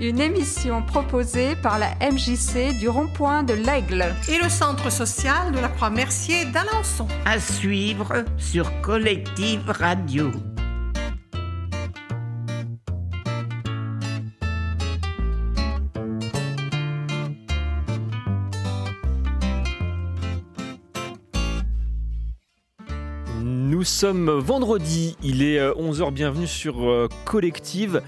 une émission proposée par la MJC du rond-point de l'Aigle et le centre social de la Croix-Mercier d'Alençon. À suivre sur Collective Radio. Nous sommes vendredi, il est 11h, euh, bienvenue sur euh, Collective.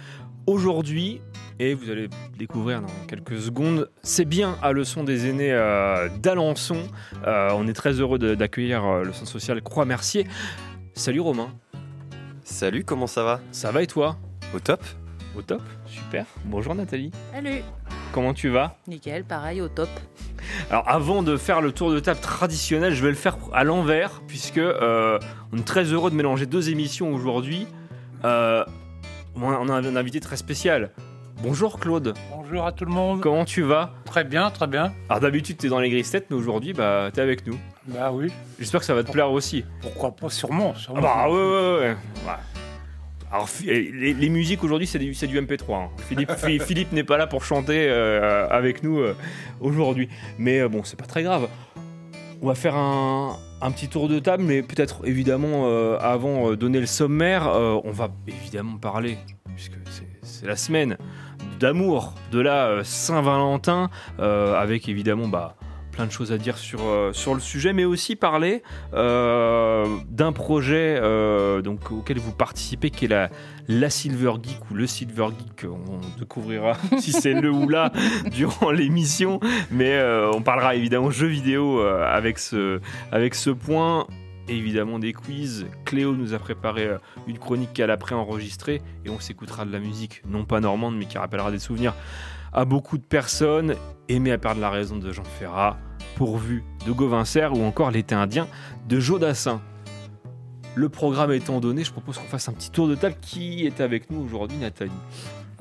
Aujourd'hui, et vous allez découvrir dans quelques secondes, c'est bien à Leçon des aînés euh, d'Alençon. on est très heureux d'accueillir le centre social Croix-Mercier. Salut Romain. Salut, comment ça va? Ça va et toi? Au top Au top, super. Bonjour Nathalie. Salut. Comment tu vas? Nickel, pareil, au top. Alors avant de faire le tour de table traditionnel, je vais le faire à l'envers, puisque euh, on est très heureux de mélanger deux émissions aujourd'hui. Euh, on a un invité très spécial. Bonjour Claude. Bonjour à tout le monde. Comment tu vas? Très bien, très bien. Alors d'habitude tu es dans les grises têtes, mais aujourd'hui bah t'es avec nous. Bah oui. J'espère que ça va te plaire aussi. Pourquoi pas Sûrement. sûrement. Ah bah ouais ouais ouais. ouais. Alors, les, musiques aujourd'hui, c'est du, du, MP3. Hein. Philippe, Philippe n'est pas là pour chanter euh, avec nous euh, aujourd'hui. Mais euh, bon, c'est pas très grave. On va faire un, petit tour de table, mais peut-être évidemment, avant donner le sommaire, on va évidemment parler, puisque c'est la semaine d'amour de la Saint-Valentin, avec évidemment bah, plein de choses à dire sur, euh, le sujet, mais aussi parler euh, d'un projet euh, auquel vous participez, qui est la, Silver Geek ou le Silver Geek. On découvrira si c'est le ou la durant l'émission, mais on parlera évidemment jeux vidéo avec ce point. Évidemment des quiz. Cléo nous a préparé une chronique qu'elle a pré-enregistrée et on s'écoutera de la musique, non pas normande, mais qui rappellera des souvenirs à beaucoup de personnes, Aimé à perdre la raison de Jean Ferrat, Pourvu de Gauvincer ou encore L'été indien de Jodassin. Le programme étant donné, je propose qu'on fasse un petit tour de table. Qui est avec nous aujourd'hui, Nathalie?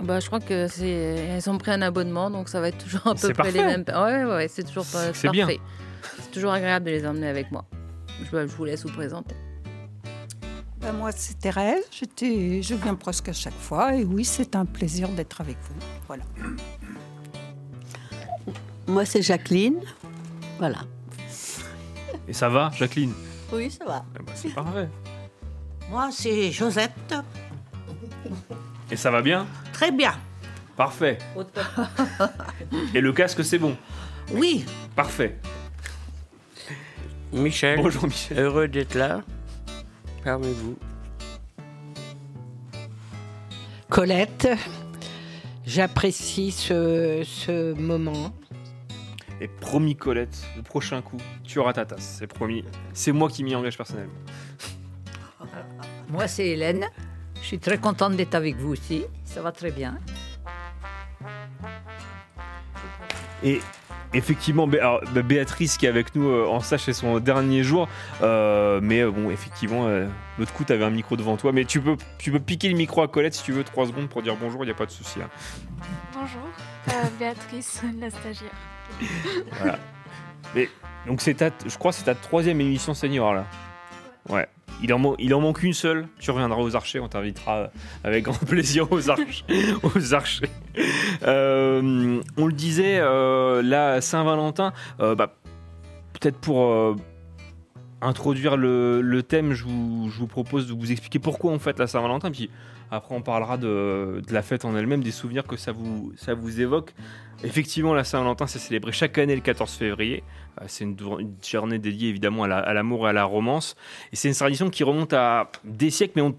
Bah, je crois que c'est elles ont pris un abonnement, donc ça va être toujours à peu près les mêmes. Ouais, ouais, c'est toujours pas parfait. C'est toujours agréable de les emmener avec moi. Je, vous laisse vous présenter. Ben moi, c'est Thérèse. je viens presque à chaque fois. Et oui, c'est un plaisir d'être avec vous. Voilà. Moi, c'est Jacqueline. Voilà. Et ça va, Jacqueline? Oui, ça va. Eh ben, c'est parfait. Moi, c'est Josette. Et ça va bien? Très bien. Parfait. Et le casque, c'est bon? Oui. Parfait. Michel. Bonjour Michel. Heureux d'être là parmi vous. Colette, j'apprécie ce, ce moment. Et promis Colette, le prochain coup, tu auras ta tasse, c'est promis. C'est moi qui m'y engage personnellement. Moi c'est Hélène, je suis très contente d'être avec vous aussi, ça va très bien. Et effectivement, bah, Béatrice qui est avec nous euh, en stage, c'est son dernier jour. Euh, mais euh, bon, effectivement, l'autre coup, tu avais un micro devant toi. Mais tu peux, tu peux piquer le micro à Colette si tu veux, 3 secondes pour dire bonjour, il n'y a pas de souci. Hein. Bonjour, Béatrice, la stagiaire. voilà. Mais, donc, c'est je crois que c'est ta troisième émission senior là. Ouais. Il en, manque une seule. Tu reviendras aux archers, on t'invitera avec grand plaisir aux, archers. aux archers. Euh, on le disait, euh, la Saint-Valentin, euh, bah, peut-être pour introduire le, thème, je vous, propose de vous expliquer pourquoi on fête la Saint-Valentin. Après, on parlera de, la fête en elle-même, des souvenirs que ça vous, évoque. Effectivement, la Saint-Valentin, c'est célébré chaque année le 14 février. Euh, c'est une, journée dédiée évidemment à l'amour et à la romance. Et c'est une tradition qui remonte à des siècles, mais on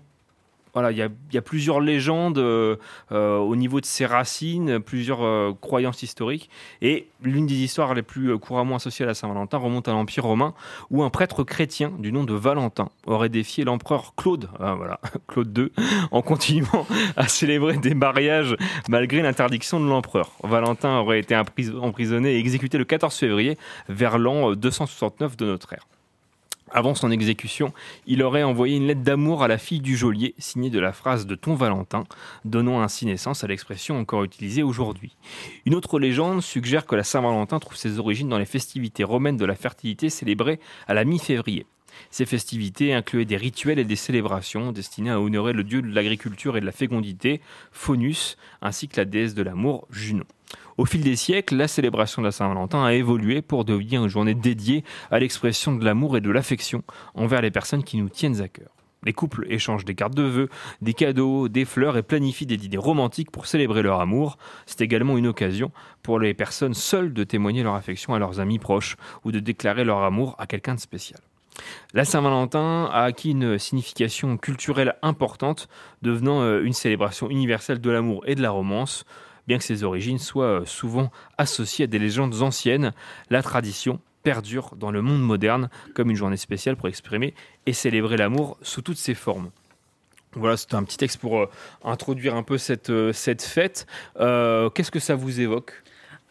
il y, a, plusieurs légendes euh, euh, au niveau de ses racines, plusieurs euh, croyances historiques. Et l'une des histoires les plus couramment associées à la Saint-Valentin remonte à l'Empire romain, où un prêtre chrétien du nom de Valentin aurait défié l'empereur Claude, Claude II, en continuant à célébrer des mariages malgré l'interdiction de l'empereur. Valentin aurait été emprisonné et exécuté le 14 février vers l'an 269 de notre ère. Avant son exécution, il aurait envoyé une lettre d'amour à la fille du geôlier, signée de la phrase de ton Valentin, donnant ainsi naissance à l'expression encore utilisée aujourd'hui. Une autre légende suggère que la Saint-Valentin trouve ses origines dans les festivités romaines de la fertilité célébrées à la mi-février. Ces festivités incluaient des rituels et des célébrations destinés à honorer le dieu de l'agriculture et de la fécondité, Faunus, ainsi que la déesse de l'amour, Junon. Au fil des siècles, la célébration de la Saint-Valentin a évolué pour devenir une journée dédiée à l'expression de l'amour et de l'affection envers les personnes qui nous tiennent à cœur. Les couples échangent des cartes de vœux, des cadeaux, des fleurs et planifient des dîners romantiques pour célébrer leur amour. C'est également une occasion pour les personnes seules de témoigner leur affection à leurs amis proches ou de déclarer leur amour à quelqu'un de spécial. La Saint-Valentin a acquis une signification culturelle importante, devenant euh, une célébration universelle de l'amour et de la romance. Bien que ses origines soient euh, souvent associées à des légendes anciennes, la tradition perdure dans le monde moderne comme une journée spéciale pour exprimer et célébrer l'amour sous toutes ses formes. Voilà, c'était un petit texte pour euh, introduire un peu cette, cette fête. Qu'est-ce que ça vous évoque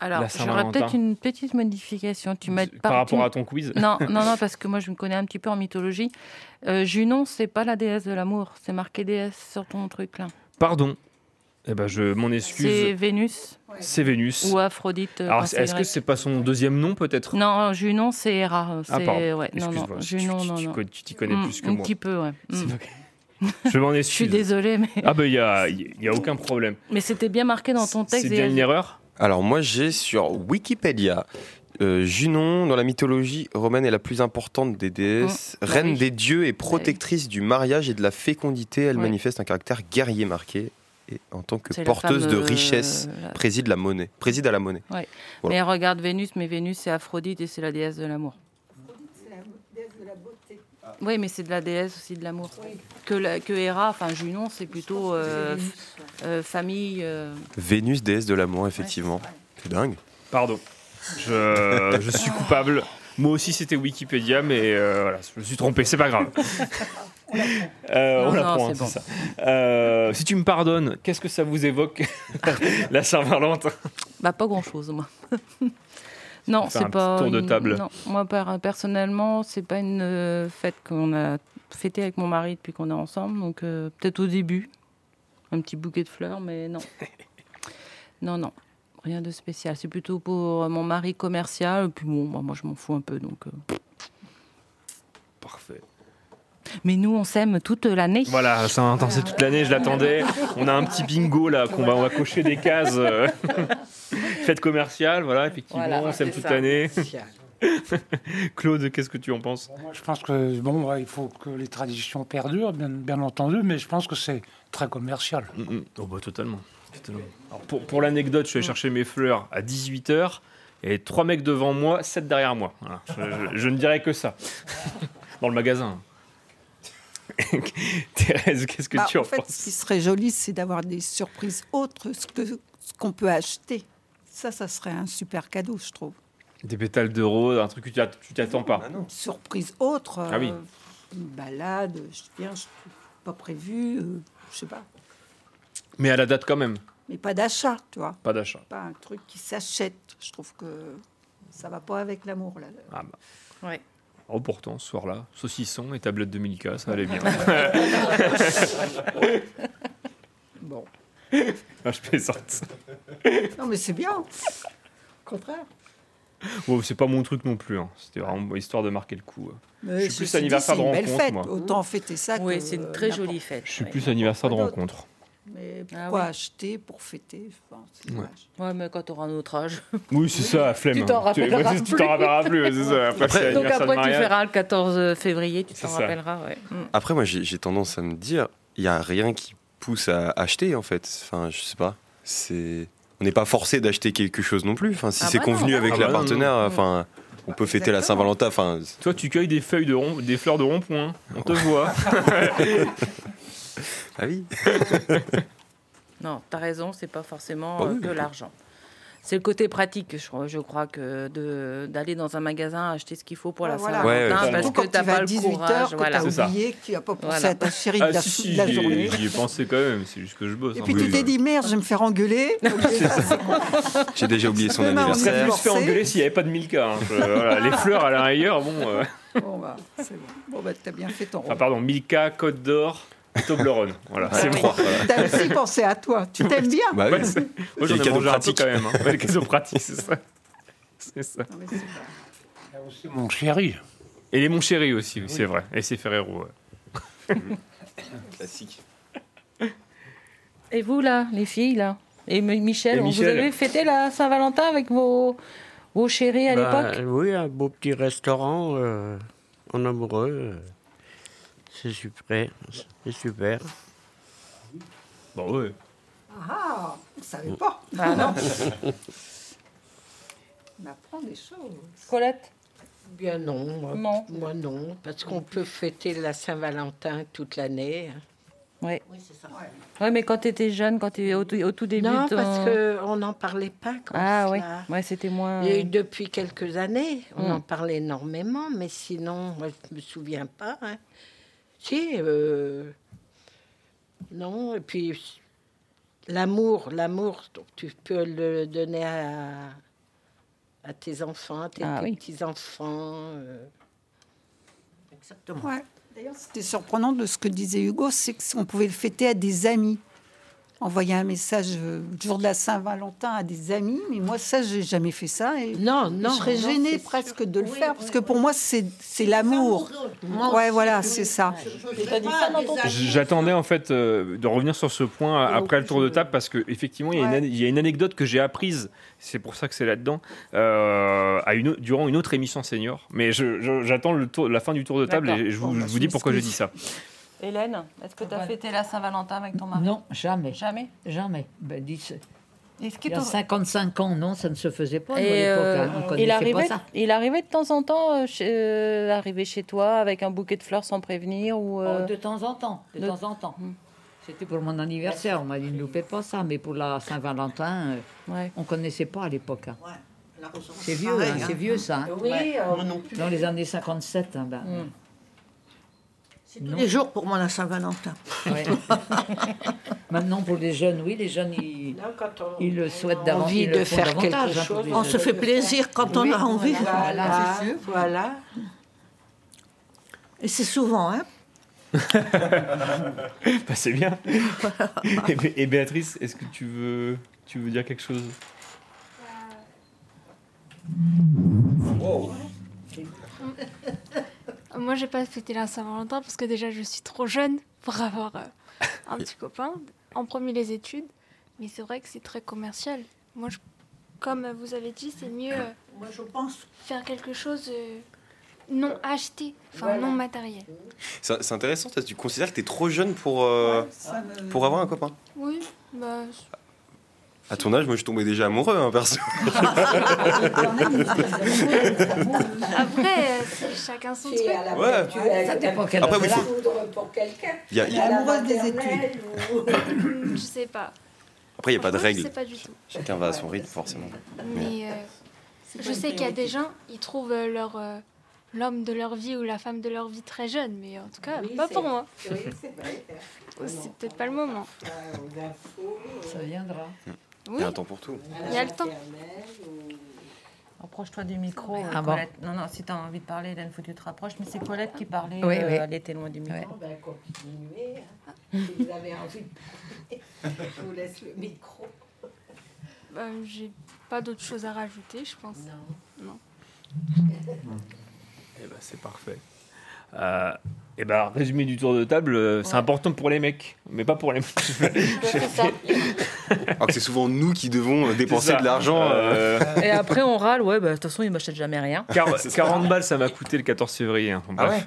alors, j'aurais peut-être une petite modification. Tu m'as par rapport à ton quiz Non, non, non, parce que moi, je me connais un petit peu en mythologie. Euh, Junon, c'est pas la déesse de l'amour, c'est marqué déesse sur ton truc là. Pardon. Eh ben, je m'en excuse. C'est Vénus. C'est Vénus. Ou Aphrodite. Alors, est-ce que c'est pas son deuxième nom peut-être? Non, Junon, c'est Héra. Ah, pardon. Ouais, non, non. Junon, tu, non, tu, non. Tu t'y connais Mm, plus que un moi. petit peu, ouais. Mm. Je m'en excuse. Je suis désolée, mais. Ah ben il y a, y a aucun problème. Mais c'était bien marqué dans ton texte. C'est bien et- une erreur? Alors moi j'ai sur Wikipédia euh, Junon dans la mythologie romaine est la plus importante des déesses, Mmh, bah reine oui. des dieux et protectrice du mariage et de la fécondité. Elle manifeste un caractère guerrier marqué et en tant que porteuse de richesse euh, la- préside la monnaie, préside à la monnaie. Ouais. Voilà. Mais regarde Vénus, mais Vénus c'est Aphrodite et c'est la déesse de l'amour. Oui, mais c'est de la déesse aussi de l'amour. Que, la- que Héra, enfin Junon, c'est plutôt euh, euh, famille. euh, Vénus, déesse de l'amour, effectivement. C'est dingue. Pardon. Je, je suis coupable. Moi aussi c'était Wikipédia, mais euh, voilà, je me suis trompé, c'est pas grave. Euh, Non, on l'apprend, c'est ça. Euh, si tu me pardonnes, qu'est-ce que ça vous évoque la Saint-Valentin Bah, pas grand-chose, moi. non, c'est un pas. petit tour de une- table. non, moi, per- personnellement, c'est pas une euh, fête qu'on a fêtée avec mon mari depuis qu'on est ensemble. Donc, euh, peut-être au début, un petit bouquet de fleurs, mais non. non, non. Rien de spécial. C'est plutôt pour mon mari commercial. Et puis bon, bah, moi, je m'en fous un peu. Donc, euh. Parfait. Mais nous, on s'aime toute l'année. Voilà, c'est toute l'année, je l'attendais. On a un petit bingo là, qu'on va, on va cocher des cases. euh. Fête commerciale, voilà, effectivement, Voilà, on s'aime toute l'année. Claude, qu'est-ce que tu en penses? Moi, je pense que bon, ouais, il faut que les traditions perdurent, bien, bien entendu, mais je pense que c'est très commercial. Oh bah totalement. totalement. Alors, pour pour l'anecdote, je suis allé chercher mes fleurs à 18h et trois mecs devant moi, sept derrière moi. Voilà. Je, je- je ne dirais que ça. Dans le magasin. Thérèse, qu'est-ce que Bah, tu en en fait, penses ce qui serait joli, c'est d'avoir des surprises autres que ce qu'on peut acheter. Ça, ça serait un super cadeau, je trouve. Des pétales de rose, un truc que tu att- tu t'attends pas. Une surprise autre. Ah oui. euh, Une balade, je viens, je pas prévu, euh, je sais pas. Mais à la date quand même, Mais pas d'achat, tu vois. pas d'achat. Pas un truc qui s'achète. Je trouve que ça va pas avec l'amour, là. Ah bah. Ouais. Oh pourtant, ce soir-là, saucisson et tablette de Milka, ça allait bien. Bon. Ah, je plaisante. Non, mais c'est bien. Au contraire. Oh, c'est pas mon truc non plus. hein. C'était vraiment histoire de marquer le coup. Mais je suis plus dit, anniversaire de c'est une belle rencontre, fête. moi. Autant fêter ça Oui, que c'est une très jolie fête. Je suis ouais. plus anniversaire de rencontre. Mais Ah pourquoi oui. acheter pour fêter Enfin, c'est Ouais. Ouais, mais quand tu auras notre âge. Oui, c'est ça, la flemme. Tu t'en hein. rappelleras Tu plus. t'en rappelleras plus, ça. Après, c'est Donc après, tu feras le 14 février, tu C'est t'en ça. rappelleras. Ouais. Mm. Après, moi, j'ai j'ai tendance à me dire, il n'y a rien qui pousse à acheter, en fait. Enfin, je sais pas. C'est... On n'est pas forcé d'acheter quelque chose non plus. Enfin, si Ah c'est bah convenu non. avec Ah la bah partenaire, non. enfin, on peut fêter la. Saint-Valentin. Enfin, Toi, tu cueilles des feuilles de rond, des fleurs de rond-point. On te voit. ah oui. Non, tu as raison, c'est pas forcément Bah euh, oui. que l'argent. C'est le côté pratique, je, crois- je crois, que de- d'aller dans un magasin acheter ce qu'il faut pour Ouais, la voilà. Saint-Valentin, Ouais, ouais, parce que vas pas à le 18 courage. heures, que Voilà. tu C'est ça. as oublié, que tu n'as pas pensé Voilà. à ta chérie de Ah, la, si, si, de la j'y ai- journée. j'y ai pensé quand même, c'est juste que je bosse. Et hein. puis Oui, tu t'es dit, merde, je vais me faire engueuler. J'ai déjà oublié son m'arranger. Je anniversaire. plus fait engueuler s'il n'y avait pas de Milka. hein. Je- voilà, les fleurs à la rigueur, bon. euh, Bon, bah, c'est bon. Bon, bah, t'as bien fait ton rôle. pardon, Milka, Côte d'Or, Toblerone. Voilà, c'est oui. moi. T'as aussi pensé à toi. Tu t'aimes bien. Bah oui. C'est- Moi, j'en ai mangé un peu quand même. Hein. Ouais, les cadeaux pratiques, c'est ça. C'est ça. Non, mais c'est pas- Il y a aussi mon chéri. Et les Mon Chéri aussi, oui, c'est vrai. Et c'est Ferrero. ouais. Classique. Et vous, là, les filles, là? Et Michel, Et Michel. vous avez fêté la Saint-Valentin avec vos, vos chéris à Bah, l'époque? Oui, un beau petit restaurant euh, en amoureux. C'est super. C'est super. Bon, ouais. Ah, vous savez pas. Bah non. On apprend des choses. Colette? Bien non, moi Non. moi non, parce qu'on peut fêter la Saint-Valentin toute l'année. Ouais. Oui, c'est ça. Ouais, mais quand tu étais jeune, quand tu au, tout- au tout début Non, ton- parce qu'on n'en parlait pas comme Ah ça. oui, ouais, c'était moins. Et depuis quelques années, on Mm. en parlait énormément, mais sinon, moi, je me souviens pas. hein. Si, euh, non, et puis l'amour, l'amour, donc tu peux le donner à, à tes enfants, à tes Ah oui. petits-enfants. euh. Exactement. Ouais. D'ailleurs, c'était surprenant de ce que disait Hugo, c'est qu'on pouvait le fêter à des amis. Envoyer un message euh, le jour de la Saint-Valentin à des amis, mais moi, ça, j'ai jamais fait ça. Et Non, non, Je serais non, gênée presque de le faire, parce que pour moi, c'est c'est l'amour. Ouais, voilà, c'est ça. J'attendais en fait euh, de revenir sur ce point après le tour de table parce que effectivement il y, a une ane- il y a une anecdote que j'ai apprise, c'est pour ça que c'est là-dedans, euh, à une, au- durant une autre émission senior. Mais je- je- j'attends la fin du tour de table et je vous, bah, je vous dis pourquoi je dis ça. Hélène, est-ce que tu as fêté la Saint-Valentin avec ton mari Non, jamais. Jamais Jamais. Ben, dis, Est-ce il y a t'en- 55 ans, non, ça ne se faisait pas. Et euh, hein, on il, arrivait, pas ça. il arrivait de temps en temps euh, chez, euh, arriver chez toi avec un bouquet de fleurs sans prévenir ou euh, Oh, de temps en temps, de, de- temps en temps. C'était pour mon anniversaire, on m'a dit ne loupez pas ça, mais pour la Saint-Valentin, euh, on connaissait pas à l'époque. hein. C'est vieux, hein, hein. c'est vieux ça. hein. Oui, euh, non plus. Dans les années 57, hein, ben, Tous les jours pour moi la Saint-Valentin. Ouais. Maintenant, pour les jeunes, oui, les jeunes, ils, ils le souhaitent davantage. envie ils de faire davantage, quelque hein, chose. On se fait plaisir quand on a envie. Voilà, C'est sûr. voilà. Et c'est souvent, hein Bah, c'est bien. et, Bé- et Béatrice, est-ce que tu veux, tu veux dire quelque chose? Moi, j'ai pas fêté la Saint-Valentin parce que déjà, je suis trop jeune pour avoir euh, un petit copain. En premier, les études. Mais c'est vrai que c'est très commercial. Moi, je- comme vous avez dit, c'est mieux euh, Moi, je pense. faire quelque chose euh, non acheté, enfin Voilà. non matériel. C'est intéressant, tu considères que tu es trop jeune pour, euh, me- pour avoir un copain? Oui, bah. À ton âge, moi, je tombais déjà amoureux, hein, perso. Après, euh, chacun son truc. Ouais. Ça dépend quel Après, oui, pour quelqu'un. Il y a- il y a- Amoureuse des ou- Je sais pas. Après, il n'y a pas de Franchement, je règle. sais pas du tout. Chacun va à son rythme, forcément. Mais euh, je sais qu'il y a des gens, ils trouvent euh, leur euh, l'homme de leur vie ou la femme de leur vie très jeune, mais en tout cas, Oui, pas pour moi. Oui, c'est peut-être pas le moment. Ça viendra. Il Oui, y a un temps pour tout. il y a le temps. Approche-toi du micro, euh, Ah bon. Non, non, si tu as envie de parler, Hélène, faut que tu te rapproches. Mais c'est Colette qui parlait. Oui, euh, oui. Elle était loin du micro. Ouais. Ben, continuez. hein. Si vous avez envie de je vous laisse le micro. Bah, J'ai pas d'autre chose à rajouter, je pense. Non. Eh ben, c'est parfait. Euh, et ben, résumé du tour de table, euh, c'est important pour les mecs, mais pas pour les Alors que c'est souvent nous qui devons euh, dépenser de l'argent. euh, Et après, on râle. Ouais, bah, de toute façon, il m'achète jamais rien. Quar- 40 balles, ça m'a coûté le 14 février. hein. Ah ouais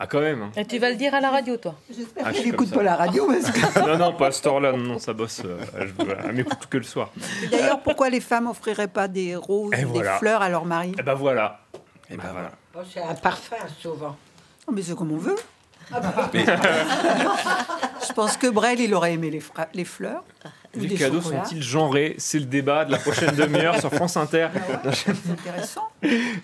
Ah, quand même. hein. Et tu vas le dire à la radio, toi. J'espère Ah, je qu'elle suis comme n'écoute pas la radio. Parce que... non, non, pas à ce temps-là, non, non, ça bosse. euh, je- elle m'écoute que le soir. D'ailleurs, pourquoi les femmes offriraient pas des roses, Et voilà. des fleurs à leur mari Et ben voilà. Et ben voilà. Bon, c'est un parfum, souvent. Oh, Mais c'est comme on veut. Je pense que Brel, il aurait aimé les, fra- les fleurs. Les cadeaux sont-ils genrés? C'est le débat de la prochaine demi-heure sur France Inter. C'est intéressant.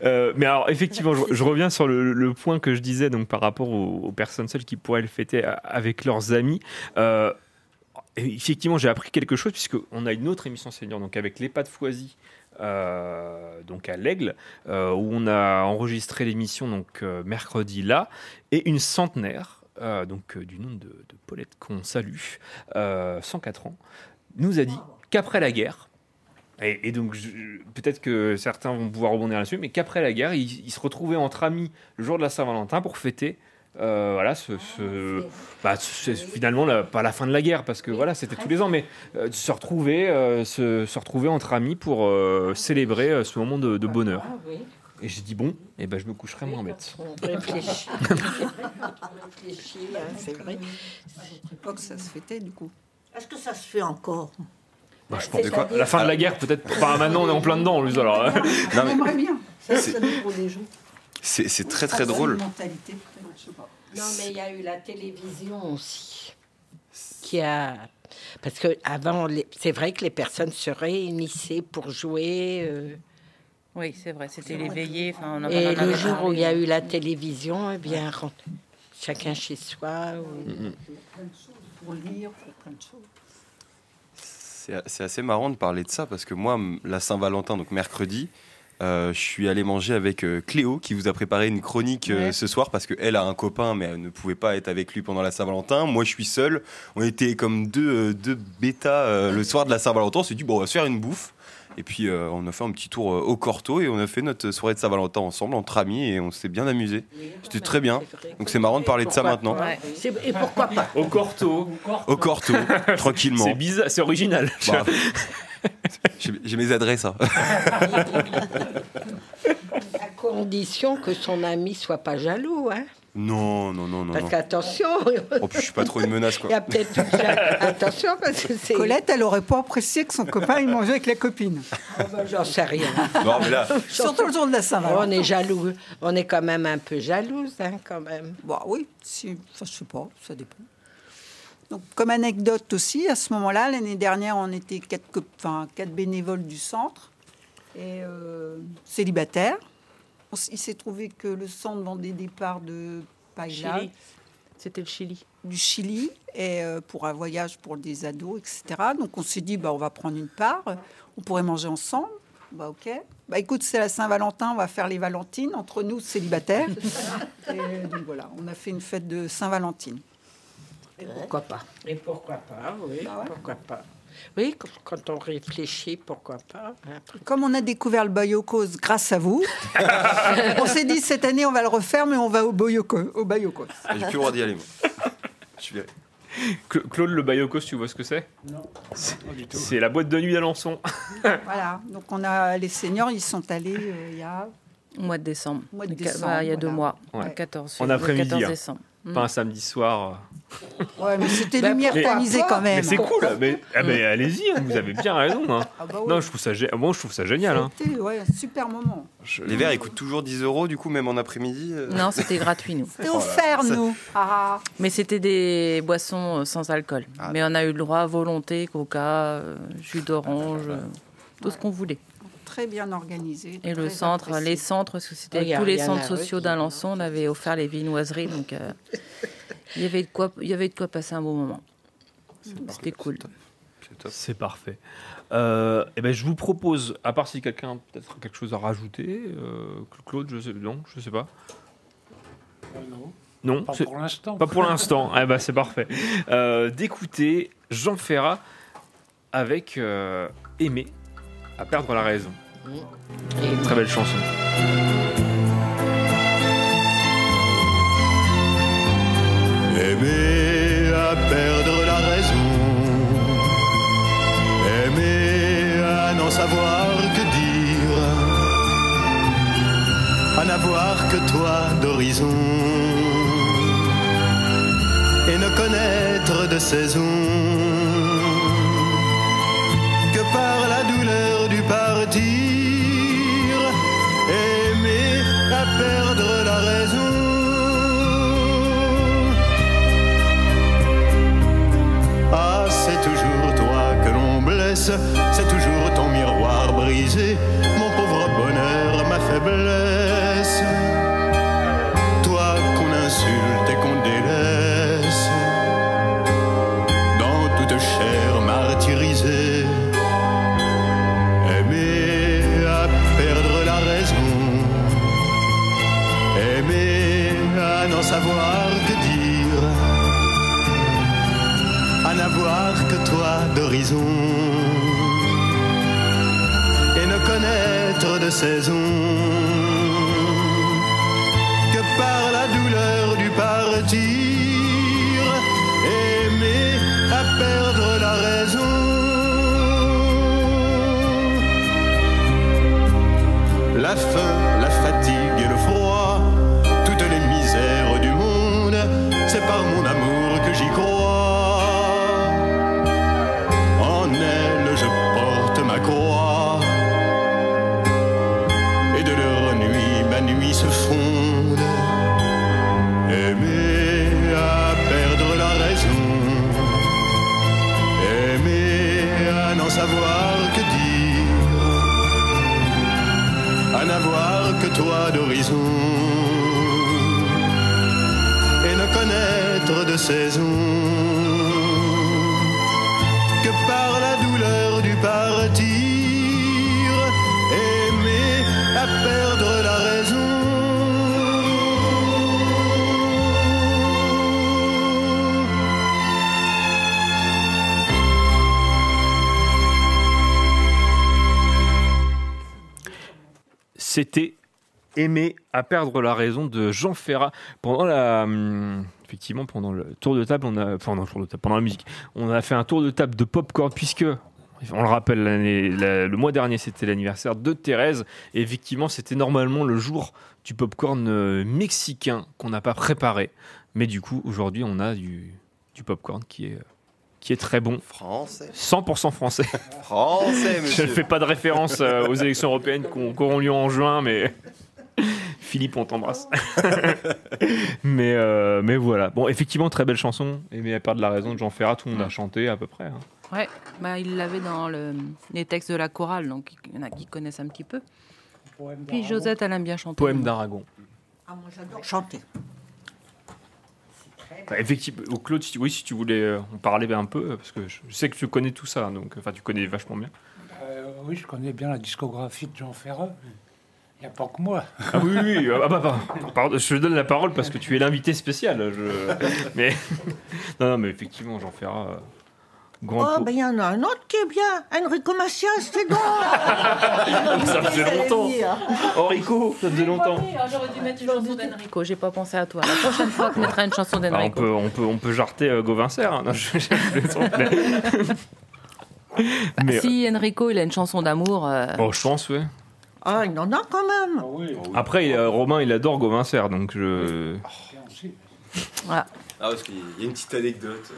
Euh, mais alors, effectivement, je, je reviens sur le, le point que je disais donc par rapport aux, aux personnes seules qui pourraient le fêter avec leurs amis. Euh, effectivement, j'ai appris quelque chose puisque on a une autre émission senior donc avec l'EHPAD Foisy. Euh, donc à l'Aigle, euh, où on a enregistré l'émission donc euh, mercredi là, et une centenaire, donc du nom de, Paulette qu'on salue, euh, 104 ans, nous a dit qu'après la guerre, Et, donc, peut-être que certains vont pouvoir rebondir là-dessus, mais qu'après la guerre, ils, ils se retrouvaient entre amis le jour de la Saint-Valentin pour fêter. Euh, voilà, ce, ce- bah, c'est finalement la- pas la fin de la guerre parce que voilà, c'était tous les ans, mais euh, se retrouver, euh, se, se retrouver entre amis pour euh, célébrer euh, ce moment de, de bonheur. Ah oui. Et j'ai dit bon, et ben je me coucherai moins bête. On réfléchit. on réfléchit, hein, c'est vrai. À l'époque, ça se fêtait du coup. Est-ce que ça se fait encore? Bah, je pense de quoi La fin de la guerre, peut-être. Enfin, maintenant, on est en plein dedans, en plus. Alors. Non, mais J'aimerais bien. Ça, C'est- pour les gens. c'est c'est très très Ah, c'est drôle. Je sais pas. Non, mais il y a eu la télévision aussi, qui a... Parce que avant, les- c'est vrai que les personnes se réunissaient pour jouer. euh, Oui, c'est vrai, c'était les veillées. Enfin, on en Et le jour où il y a eu la télévision, eh bien, ren- chacun chez soi. ou- Plein de choses pour lire, pour plein de choses. C'est assez marrant de parler de ça parce que moi, la Saint-Valentin, donc mercredi, euh, je suis allé manger avec euh, Cléo qui vous a préparé une chronique euh, Ouais. ce soir parce qu'elle a un copain mais elle ne pouvait pas être avec lui pendant la Saint-Valentin. Moi, je suis seul. On était comme deux, euh, deux bêtas euh, le soir de la Saint-Valentin. On s'est dit, bon, on va se faire une bouffe. Et puis, euh, on a fait un petit tour euh, au Corto et on a fait notre soirée de Saint-Valentin ensemble entre amis et on s'est bien amusé. C'était très bien. Donc, c'est marrant de parler de ça maintenant. Ouais. Et pourquoi pas Au Corto. Au Corto, tranquillement. C'est bizarre, c'est original. Bah, J'ai mes adresses. hein. À condition que son ami soit pas jaloux. Hein Non, non, non, non. parce qu'attention, Oh, puis je suis pas trop une menace, il quoi. y a peut-être Attention, parce que c'est. Colette, elle aurait pas apprécié que son copain il mangeait avec la copine. Oh, ben, J'en sais rien. Non, mais là, Surtout le jour de la Saint-Valentin. On est jaloux. On est quand même un peu jalouse, hein, quand même. Bah oui, si, enfin, je sais pas, ça dépend. Donc, comme anecdote aussi, à ce moment-là, l'année dernière, on était quatre, enfin, quatre bénévoles du centre et euh, célibataires. Il s'est trouvé que le centre vendait des parts de paella. C'était le Chili. du Chili, et euh, pour un voyage pour des ados, etc. Donc on s'est dit, bah, on va prendre une part, on pourrait manger ensemble. Bah ok. Bah écoute, c'est la Saint-Valentin, on va faire les Valentines entre nous célibataires. et donc voilà, on a fait une fête de Saint-Valentine. Et pourquoi pas Et pourquoi pas, oui, Bah pourquoi pas. Oui, quand- on réfléchit, pourquoi pas. hein. Comme on a découvert le Bayokos grâce à vous, on s'est dit cette année on va le refaire, mais on va au Bayoko- au Bayokos. j'ai plus le droit d'y aller, moi. Je suis Claude le Bayokos, tu vois ce que c'est? Non, pas du tout. C'est la boîte de nuit d'Alençon. Voilà, donc on a les seniors, ils sont allés euh, il y a Au mois de décembre. Mois de décembre, bah, il y a deux mois. Ouais. Le 14, En le après-midi, 14 hein. décembre. Mm. Pas un samedi soir. Ouais, mais c'était Bah, lumière tamisée quand même. Mais c'est cool, mais, ah, mais allez-y, hein, vous avez bien raison. hein. Ah bah. Non, je trouve ça, gé- moi, je trouve ça génial. hein. C'était ouais, un super moment. Je- Les verres, ils coûtent toujours 10 euros, du coup, même en après-midi. euh. Non, c'était gratuit, nous. C'était offert, nous. Ah, Mais c'était des boissons euh, sans alcool. Ah. Mais on a eu le droit à volonté, coca, euh, jus d'orange, euh, tout ce qu'on voulait. très bien organisé. Et le centre, apprécié. les centres, parce que c'était Oh, tous les centres sociaux d'Alençon, on avait offert les viennoiseries, donc euh, il y avait de quoi, il y avait de quoi passer un bon moment. C'était cool. C'est top. C'est parfait. Euh, eh ben, je vous propose, à part si quelqu'un a peut-être quelque chose à rajouter, euh, Claude, je sais, non, je sais pas. Euh, non, Non, pas pour l'instant. pas pour l'instant. eh ben, c'est parfait. Euh, D'écouter Jean Ferrat avec euh, Aimer à perdre la raison. Et Très belle chanson. Aimer à perdre la raison, aimer à n'en savoir que dire, à n'avoir que toi d'horizon, et ne connaître de saison. Que par la douleur du partir, c'est toujours ton miroir brisé, mon pauvre bonheur, ma faiblesse. Toi qu'on insulte et qu'on délaisse, dans toute chair martyrisée, aimer à perdre la raison, aimer à n'en savoir que dire. À n'avoir que toi d'horizon. De saison que par la douleur du partir, aimer à perdre la raison. La faim, la fatigue à n'en savoir que dire. À n'avoir que toi d'horizon. Et ne connaître de saison que par la douleur du partir, aimer à perdre la raison. C'était Aimer à perdre la raison de Jean Ferrat. Pendant la. hum, Effectivement, pendant le tour de table, on a. Enfin, pendant la musique, on a fait un tour de table de popcorn, puisque. On le rappelle, le mois dernier, c'était l'anniversaire de Thérèse. Et effectivement, c'était normalement le jour du popcorn euh, mexicain qu'on n'a pas préparé. Mais du coup, aujourd'hui, on a du, du popcorn qui est, qui est très bon. Français. 100% français. Français, Je monsieur. ne fais pas de référence euh, aux élections européennes qu'on- qui auront lieu en juin, mais Philippe, on t'embrasse. mais, euh, mais voilà. Bon, effectivement, très belle chanson. Aimé à perdre la raison de Jean Ferrat, tout le monde a chanté à peu près. hein. Ouais, bah, il l'avait dans le- les textes de la chorale, donc il y en a qui connaissent un petit peu. Puis Josette, elle aime bien chanter. Poème d'Aragon. Ah, moi j'adore chanter. Bah, effectivement, au Claude, si, oui, si tu voulais euh, en parler un peu, parce que je, je sais que tu connais tout ça, donc enfin tu connais vachement bien. Euh, oui, je connais bien la discographie de Jean Ferrat. Il n'y a pas que moi. Ah oui, oui, oui. Ah, bah, bah, pardon, je te donne la parole parce que tu es l'invité spécial. Je... Mais non, non, mais effectivement, Jean Ferrat, euh, grand. Oh, ben il y en a un autre qui est bien. Enrico Macias, c'est bon. ça faisait longtemps. Enrico, ça faisait longtemps. J'aurais dû mettre une chanson d'Enrico, j'ai pas pensé à toi. La prochaine fois, je mettrai une chanson Bah, on d'Enrico. peut, on peut, on peut jarter euh, Gauvin Serre, hein. Non, je- Bah, Mais, si Enrico, il a une chanson d'amour. euh, Oh, je pense, ouais. Ah, il en a quand même. Après, il, euh, Romain, il adore Gauvin Serre, donc je. voilà. Ah, parce qu'il y a une petite anecdote.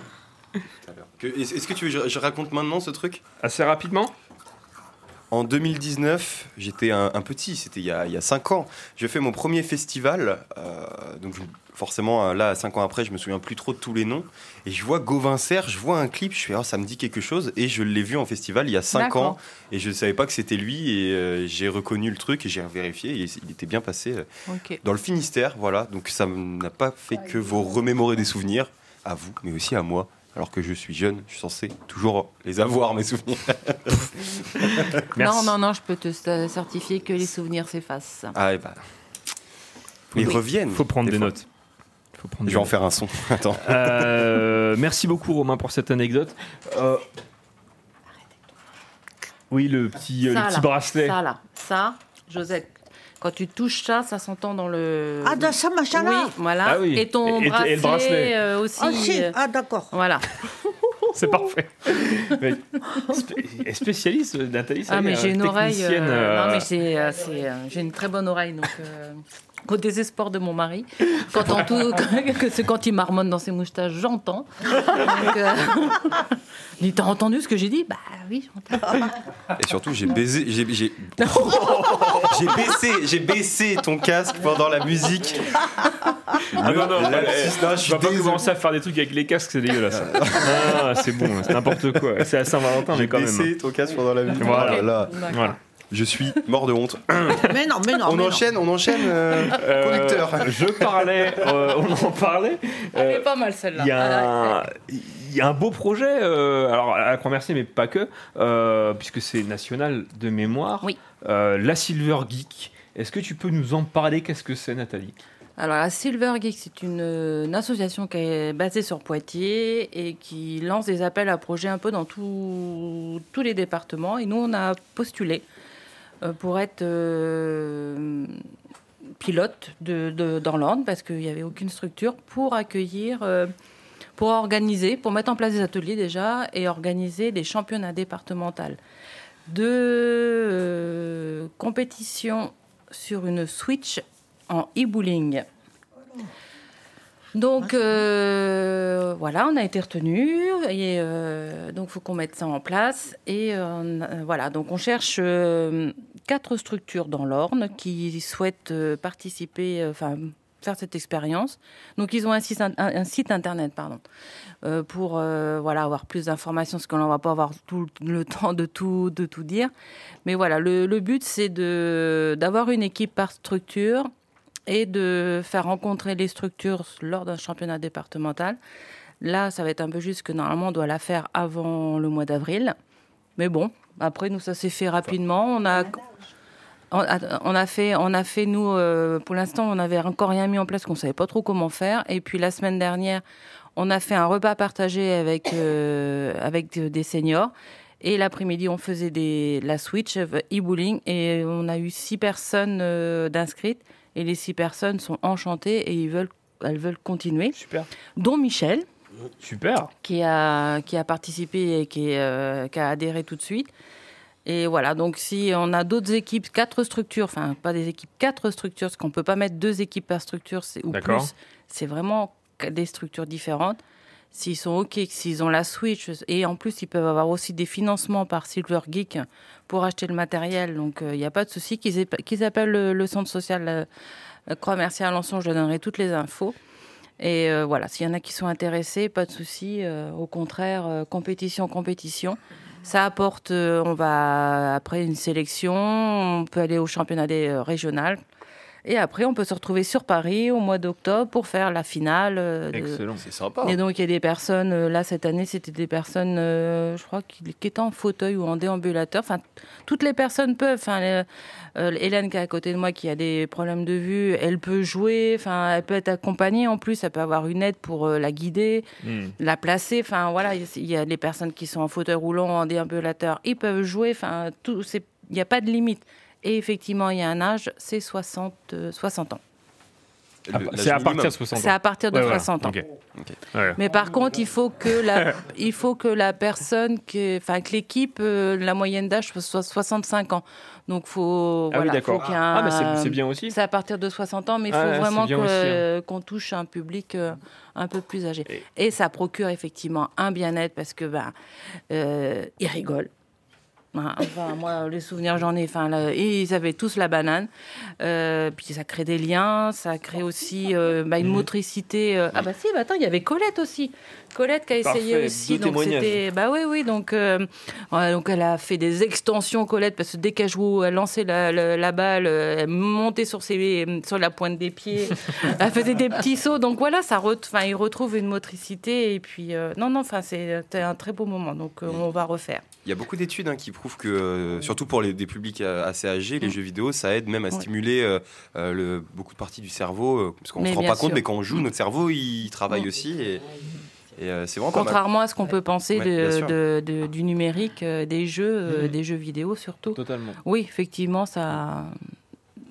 Est-ce que tu veux que je, je raconte maintenant ce truc? Assez rapidement? En 2019, j'étais un, un petit, c'était il y a, il y a 5 ans. J'ai fait mon premier festival. euh, donc, je- forcément, euh, là, 5 ans après, je me souviens plus trop de tous les noms. Et je vois Gauvin Serre, je vois un clip, je fais, oh, ça me dit quelque chose. Et je l'ai vu en festival il y a 5 D'accord. ans. Et je ne savais pas que c'était lui. Et euh, j'ai reconnu le truc et j'ai vérifié. Et il était bien passé euh, dans le Finistère. Voilà. Donc, ça n'a pas fait que vous remémorer des souvenirs à vous, mais aussi à moi. Alors que je suis jeune, je suis censé toujours les avoir, mes souvenirs. Non, non, non, je peux te cer- certifier que les souvenirs s'effacent. Ah, et bah. Mais ils Oui. reviennent. Faut prendre des fois. notes. Faut prendre Je des vais en notes. faire un son. Attends. Euh, merci beaucoup Romain pour cette anecdote. Euh, Oui, le petit, euh, ça, le petit bracelet. Ça, là. Ça, Josette, quand tu touches ça, ça s'entend dans le. Ah, dans ça, machin-là Oui, voilà. Ah oui. Et ton Et- et- et bracelet, le bracelet. euh, aussi. Ah, si. euh, Ah, d'accord. Voilà. C'est parfait. Mais spé- spécialiste, Nathalie, ça Ah, mais j'ai euh, une oreille. euh, euh, Non, mais euh, euh, j'ai une très bonne oreille. Donc, euh, au désespoir de mon mari, quand, on tout, que c'est quand il marmonne dans ses moustaches, j'entends. Donc, euh, T'as entendu ce que j'ai dit? Bah oui, j'entends. Et surtout, j'ai baisé. J'ai, j'ai... j'ai baissé, j'ai baissé ton casque pendant la musique. Ah non, non, lapsus, eh, non, je suis vais pas commencer à faire des trucs avec les casques, c'est dégueulasse. Ah, c'est bon, c'est n'importe quoi. C'est à Saint-Valentin, mais J'ai quand même. baissé ton casque pendant la musique. Voilà. Oh là là. Voilà. Je suis mort de honte. Mais non, mais non. on mais non. enchaîne, on enchaîne, euh, Euh, conducteur. je parlais, euh, on en parlait. Elle Euh, est pas mal celle-là. Il y, a un, il y a un beau projet, euh, alors à la Croix Mercier, mais pas que, euh, puisque c'est national de mémoire. Oui. Euh, la Silver Geek. Est-ce que tu peux nous en parler? Qu'est-ce que c'est, Nathalie? Alors, la Silver Geek, c'est une, une association qui est basée sur Poitiers et qui lance des appels à projets un peu dans tout- tous les départements. Et nous, on a postulé euh, pour être euh, pilote de, de- dans l'Orne parce qu'il n'y avait aucune structure pour accueillir, euh, pour organiser, pour mettre en place des ateliers déjà et organiser des championnats départementaux de euh, compétition sur une Switch en e-bowling. Donc euh, voilà, on a été retenu et euh, donc il faut qu'on mette ça en place et euh, voilà donc on cherche euh, quatre structures dans l'Orne qui souhaitent euh, participer, euh, enfin faire cette expérience. Donc ils ont un site, internet pardon euh, pour voilà avoir plus d'informations parce qu'on ne va pas avoir tout le temps de tout de tout dire. Mais voilà, le, le but c'est d'avoir une équipe par structure et de faire rencontrer les structures lors d'un championnat départemental. Là, ça va être un peu juste que normalement on doit la faire avant le mois d'avril. Mais bon, après nous ça s'est fait rapidement. On a on a, fait, on a fait nous, euh, pour l'instant, on n'avait encore rien mis en place, qu'on savait pas trop comment faire. Et puis la semaine dernière, on a fait un repas partagé avec euh, avec des seniors. Et l'après-midi, on faisait des, la switch euh, e-bowling et on a eu six personnes euh, d'inscrites. Et les six personnes sont enchantées et ils veulent, elles veulent continuer. Super. Dont Michel, Super. qui a, qui a participé et qui, euh, qui a adhéré tout de suite. Et voilà, donc si on a d'autres équipes, quatre structures, enfin pas des équipes, quatre structures, parce qu'on ne peut pas mettre deux équipes par structure ou plus, c'est vraiment des structures différentes. S'ils sont OK, s'ils ont la Switch, et en plus ils peuvent avoir aussi des financements par Silver Geek pour acheter le matériel, donc euh, il n'y a pas de souci. Qu'ils qu'ils appellent le, le centre social euh, euh, à Alençon, je donnerai toutes les infos. Et euh, voilà, s'il y en a qui sont intéressés, pas de souci. euh, au contraire, euh, compétition, compétition. Ça apporte, on va après une sélection, on peut aller au championnat des, régional. Et après, on peut se retrouver sur Paris au mois d'octobre pour faire la finale. euh, de- Excellent, c'est sympa. Et donc, il y a des personnes, euh, là, cette année, c'était des personnes, euh, je crois, qui, qui étaient en fauteuil ou en déambulateur. Enfin, toutes les personnes peuvent. Enfin, euh, Hélène, qui est à côté de moi, qui a des problèmes de vue, elle peut jouer. Enfin, elle peut être accompagnée en plus. Elle peut avoir une aide pour euh, la guider, Hmm. la placer. Enfin, voilà, il y a- il y a les personnes qui sont en fauteuil roulant, en déambulateur, ils peuvent jouer. Enfin, tout, c'est- il n'y a pas de limite. Et effectivement, il y a un âge, c'est 60, euh, 60 ans. Ah, Le- C'est à partir de minimum. 60 ans. C'est à partir de Ouais, voilà. 60 ans. Ouais. Mais par contre, il faut que la, il faut que la personne, que, enfin que l'équipe, euh, la moyenne d'âge soit 65 ans. Donc faut. Ah oui, voilà, d'accord. faut qu'il y ait un- Ah, mais c'est- c'est bien aussi. C'est à partir de 60 ans, mais il faut Ah, c'est vraiment hein. euh, qu'on touche un public euh, un peu plus âgé. Et, ça procure effectivement un bien-être parce que ben, euh, ils rigolent. Hein, Enfin, moi, les souvenirs, j'en ai. Enfin, là, ils avaient tous la banane. Euh, puis ça crée des liens, ça crée aussi euh, bah, une Mhm. motricité. euh, Ah bah si, bah attends, il y avait Colette aussi. Colette qui a essayé Parfait, aussi. deux donc c'était, bah oui, oui. Donc, euh, ouais, donc elle a fait des extensions Colette parce que dès qu'elle jouait, elle lançait la, la- la balle, elle montait sur ses, sur la pointe des pieds, elle faisait des petits sauts. Donc voilà, ça, re- enfin, il retrouve une motricité et puis euh, non, non, enfin c'est c'était un très beau moment. Donc euh, on va refaire. Il y a beaucoup d'études hein, qui prouvent que, euh, surtout pour les, des publics euh, assez âgés, les jeux vidéo, ça aide même à Mm. Stimuler euh, euh, le, beaucoup de parties du cerveau. parce qu'on ne se rend pas compte, mais quand on joue, notre cerveau, il travaille Mm. aussi. Et, et, euh, c'est vraiment. Contrairement à ce qu'on peut penser Ouais, bien de, sûr. de- de- du numérique, euh, des jeux, des jeux vidéo surtout. Totalement. Oui, effectivement, ça,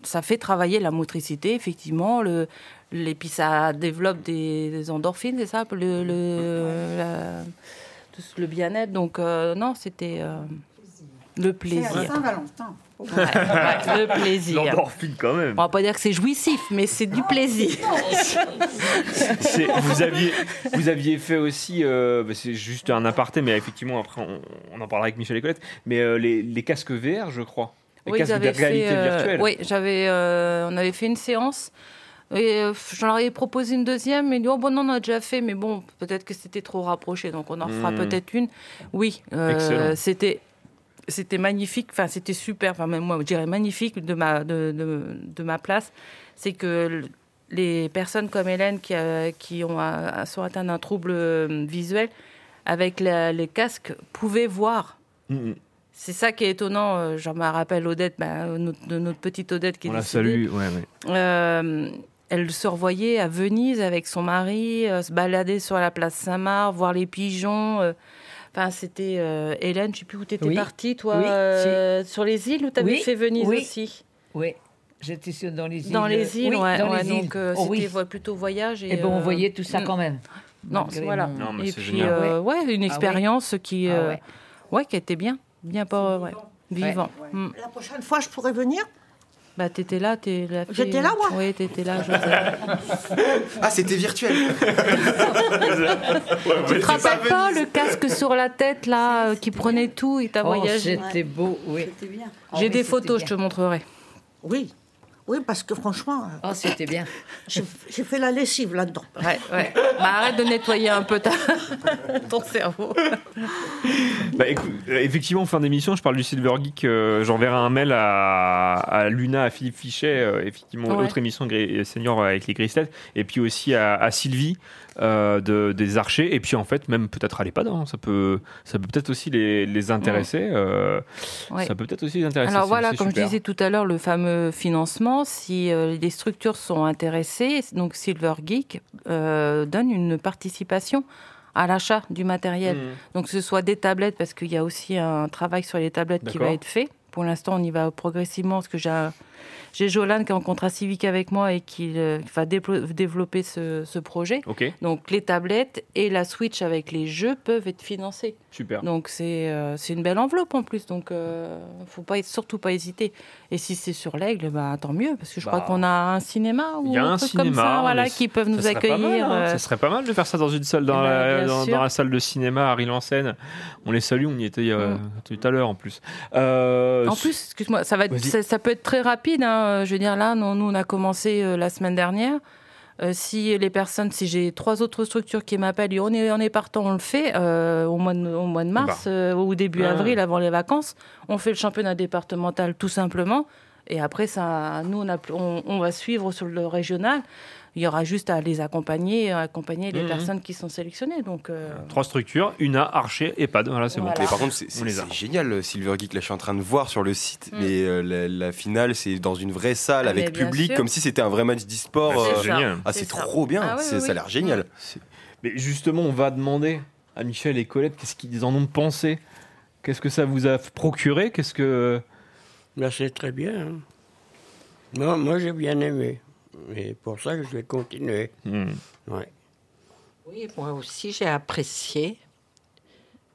ça fait travailler la motricité, effectivement. Le, et puis ça développe des, des endorphines, c'est ça, le, le bien-être. Donc euh, non, c'était euh, le C'est plaisir. Saint-Valentin. Ouais, ouais, le plaisir. L'endorphine quand même. On va pas dire que c'est jouissif, mais c'est du plaisir. C'est- vous, aviez, vous aviez fait aussi, euh, bah, c'est juste un aparté, mais effectivement, après, on, on en parlera avec Michel et Colette, mais euh, les, les casques VR, je crois. Les Oui, casques de réalité fait, euh, virtuelle. oui, j'avais, euh, on avait fait une séance. Et euh, je leur avais proposé une deuxième, mais ils dit, oh bon, non, on a déjà fait, mais bon, peut-être que c'était trop rapproché, donc on en fera Hmm. peut-être une. Oui, euh, c'était, c'était magnifique, enfin, c'était super, enfin, même moi, je dirais magnifique de ma, de, de, de ma place. C'est que les personnes comme Hélène qui, euh, qui ont, sont atteintes d'un trouble visuel, avec la- les casques, pouvaient voir. Mhm. C'est ça qui est étonnant. Je me rappelle Odette, bah, notre- de notre petite Odette qui est On la salue, ouais, ouais. Euh, elle se revoyait à Venise avec son mari, euh, se balader sur la place Saint-Marc, voir les pigeons. euh, Enfin, c'était euh, Hélène, je sais plus où tu étais Oui. partie, toi, Oui, euh, sur les îles où tu avais Oui, fait Venise oui. aussi? Oui, j'étais sur- dans les îles. Dans les îles, oui, ouais, dans ouais, les donc îles. euh, Oh, c'était plutôt voyage. Et, Eh ben, on voyait tout ça mm. quand même. Non, voilà. mon- Non, mais et puis, génial. euh, ouais, une Ah expérience qui, Ah ouais. ouais, qui était bien, bien pas, ouais, vivant. Mm. La prochaine fois, je pourrais venir? Bah, t'étais là, t'es la fille- J'étais là, moi Oui, t'étais là, Joseph. Ah, c'était virtuel. tu te rappelles pas le casque sur la tête, là, euh, qui prenait tout et t'as Oh, voyagé c'était beau, oui. J'ai oui, des photos, je te montrerai. Oui. Oui, parce que franchement, euh, Oh, c'était bien. j'ai fait la lessive là-dedans. Ouais, ouais. Bah, arrête de nettoyer un peu ta... ton cerveau. Bah, écoute, euh, effectivement, en fin d'émission, je parle du Silver Geek. euh, J'enverrai un mail à, à Luna, à Philippe Fichet, euh, effectivement, Ouais. l'autre émission Senior avec les Gristettes, et puis aussi à, à Sylvie euh, de, des Archers, et puis en fait, même peut-être à l'EHPAD, hein, ça peut, ça peut peut-être aussi les, les intéresser. euh, Ouais. Ça peut peut-être aussi les intéresser. Alors voilà, comme super. je disais tout à l'heure, le fameux financement, si euh, les structures sont intéressées, donc Silver Geek donne une participation à l'achat du matériel. Mhm. Donc que ce soit des tablettes, parce qu'il y a aussi un travail sur les tablettes qui va être fait. Pour l'instant, on y va progressivement, parce que j'ai j'ai Jolan qui est en contrat civique avec moi et qui euh, va développer ce, ce projet. Donc les tablettes et la Switch avec les jeux peuvent être financés. super. Donc c'est euh, c'est une belle enveloppe en plus, donc euh, faut pas surtout pas hésiter. Et si c'est sur l'aigle, bah tant mieux, parce que je crois Bah, qu'on a un cinéma ou Il y a un cinéma, comme ça, voilà, qui peuvent nous pas mal, accueillir. hein. euh, Ça serait pas mal de faire ça dans une salle, dans, Eh ben, la, bien dans, la salle de cinéma à Rilansen. On les salue, on y était Mm. tout à l'heure en plus. En plus, excuse-moi, ça, va être- Vas-y. ça, ça peut être très rapide. Hein. Je veux dire, là, nous, on a commencé euh, la semaine dernière. Euh, si les personnes, si j'ai trois autres structures qui m'appellent, on est, on est partant, on le fait euh, au, mois de, au mois de mars Bah. euh, ou début avril, avant les vacances. On fait le championnat départemental tout simplement. Et après, ça, nous, on, a, on, on va suivre sur le régional. Il y aura juste à les accompagner, à accompagner les Mhm. personnes qui sont sélectionnées. Donc, euh, Trois structures, UNA, Archer, EHPAD. Voilà, c'est Voilà. bon. Mais par contre, c'est génial, euh, Silver Geek. Là, je suis en train de voir sur le site. Mm. Mais euh, la, la finale, c'est dans une vraie salle Ah, avec public, sûr. comme si c'était un vrai match d'e-sport. Ah, c'est euh, génial. Ah, C'est c'est ça. trop bien. Ah ça a l'air génial. Mais justement, on va demander à Michel et Colette qu'est-ce qu'ils en ont pensé? Qu'est-ce que ça vous a procuré? Qu'est-ce que Ben, c'est très bien. hein. Moi, moi j'ai bien aimé. Et pour ça que je vais continuer. Hmm. Ouais. Oui, moi aussi, j'ai apprécié.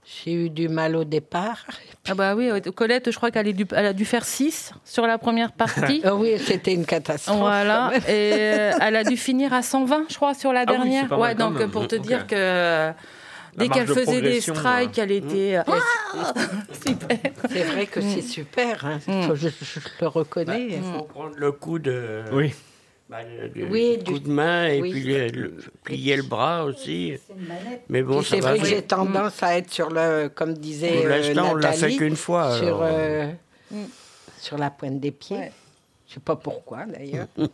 J'ai eu du mal au départ. ah bah oui, Colette, je crois qu'elle est dû- elle a dû faire 6 sur la première partie. Ah oui, c'était une catastrophe. Voilà, et euh, elle a dû finir à 120, je crois, sur la Ah oui, dernière. mal ouais, donc pour te dire que euh, dès qu'elle de faisait des strikes, euh, elle était. Ah, super. C'est vrai que c'est super. hein. Mm. Je, je le reconnais. Il faut prendre le coup de. Oui. Bah, le- le Oui, coup du- de main et oui. puis le- le- plier le bras aussi. Mais bon, ça c'est va. vrai que j'ai tendance à être sur le, comme disait Pour euh, l'instant, on l'a fait qu'une fois, sur, euh, Mm. sur la pointe des pieds. Ouais. Je sais pas pourquoi d'ailleurs.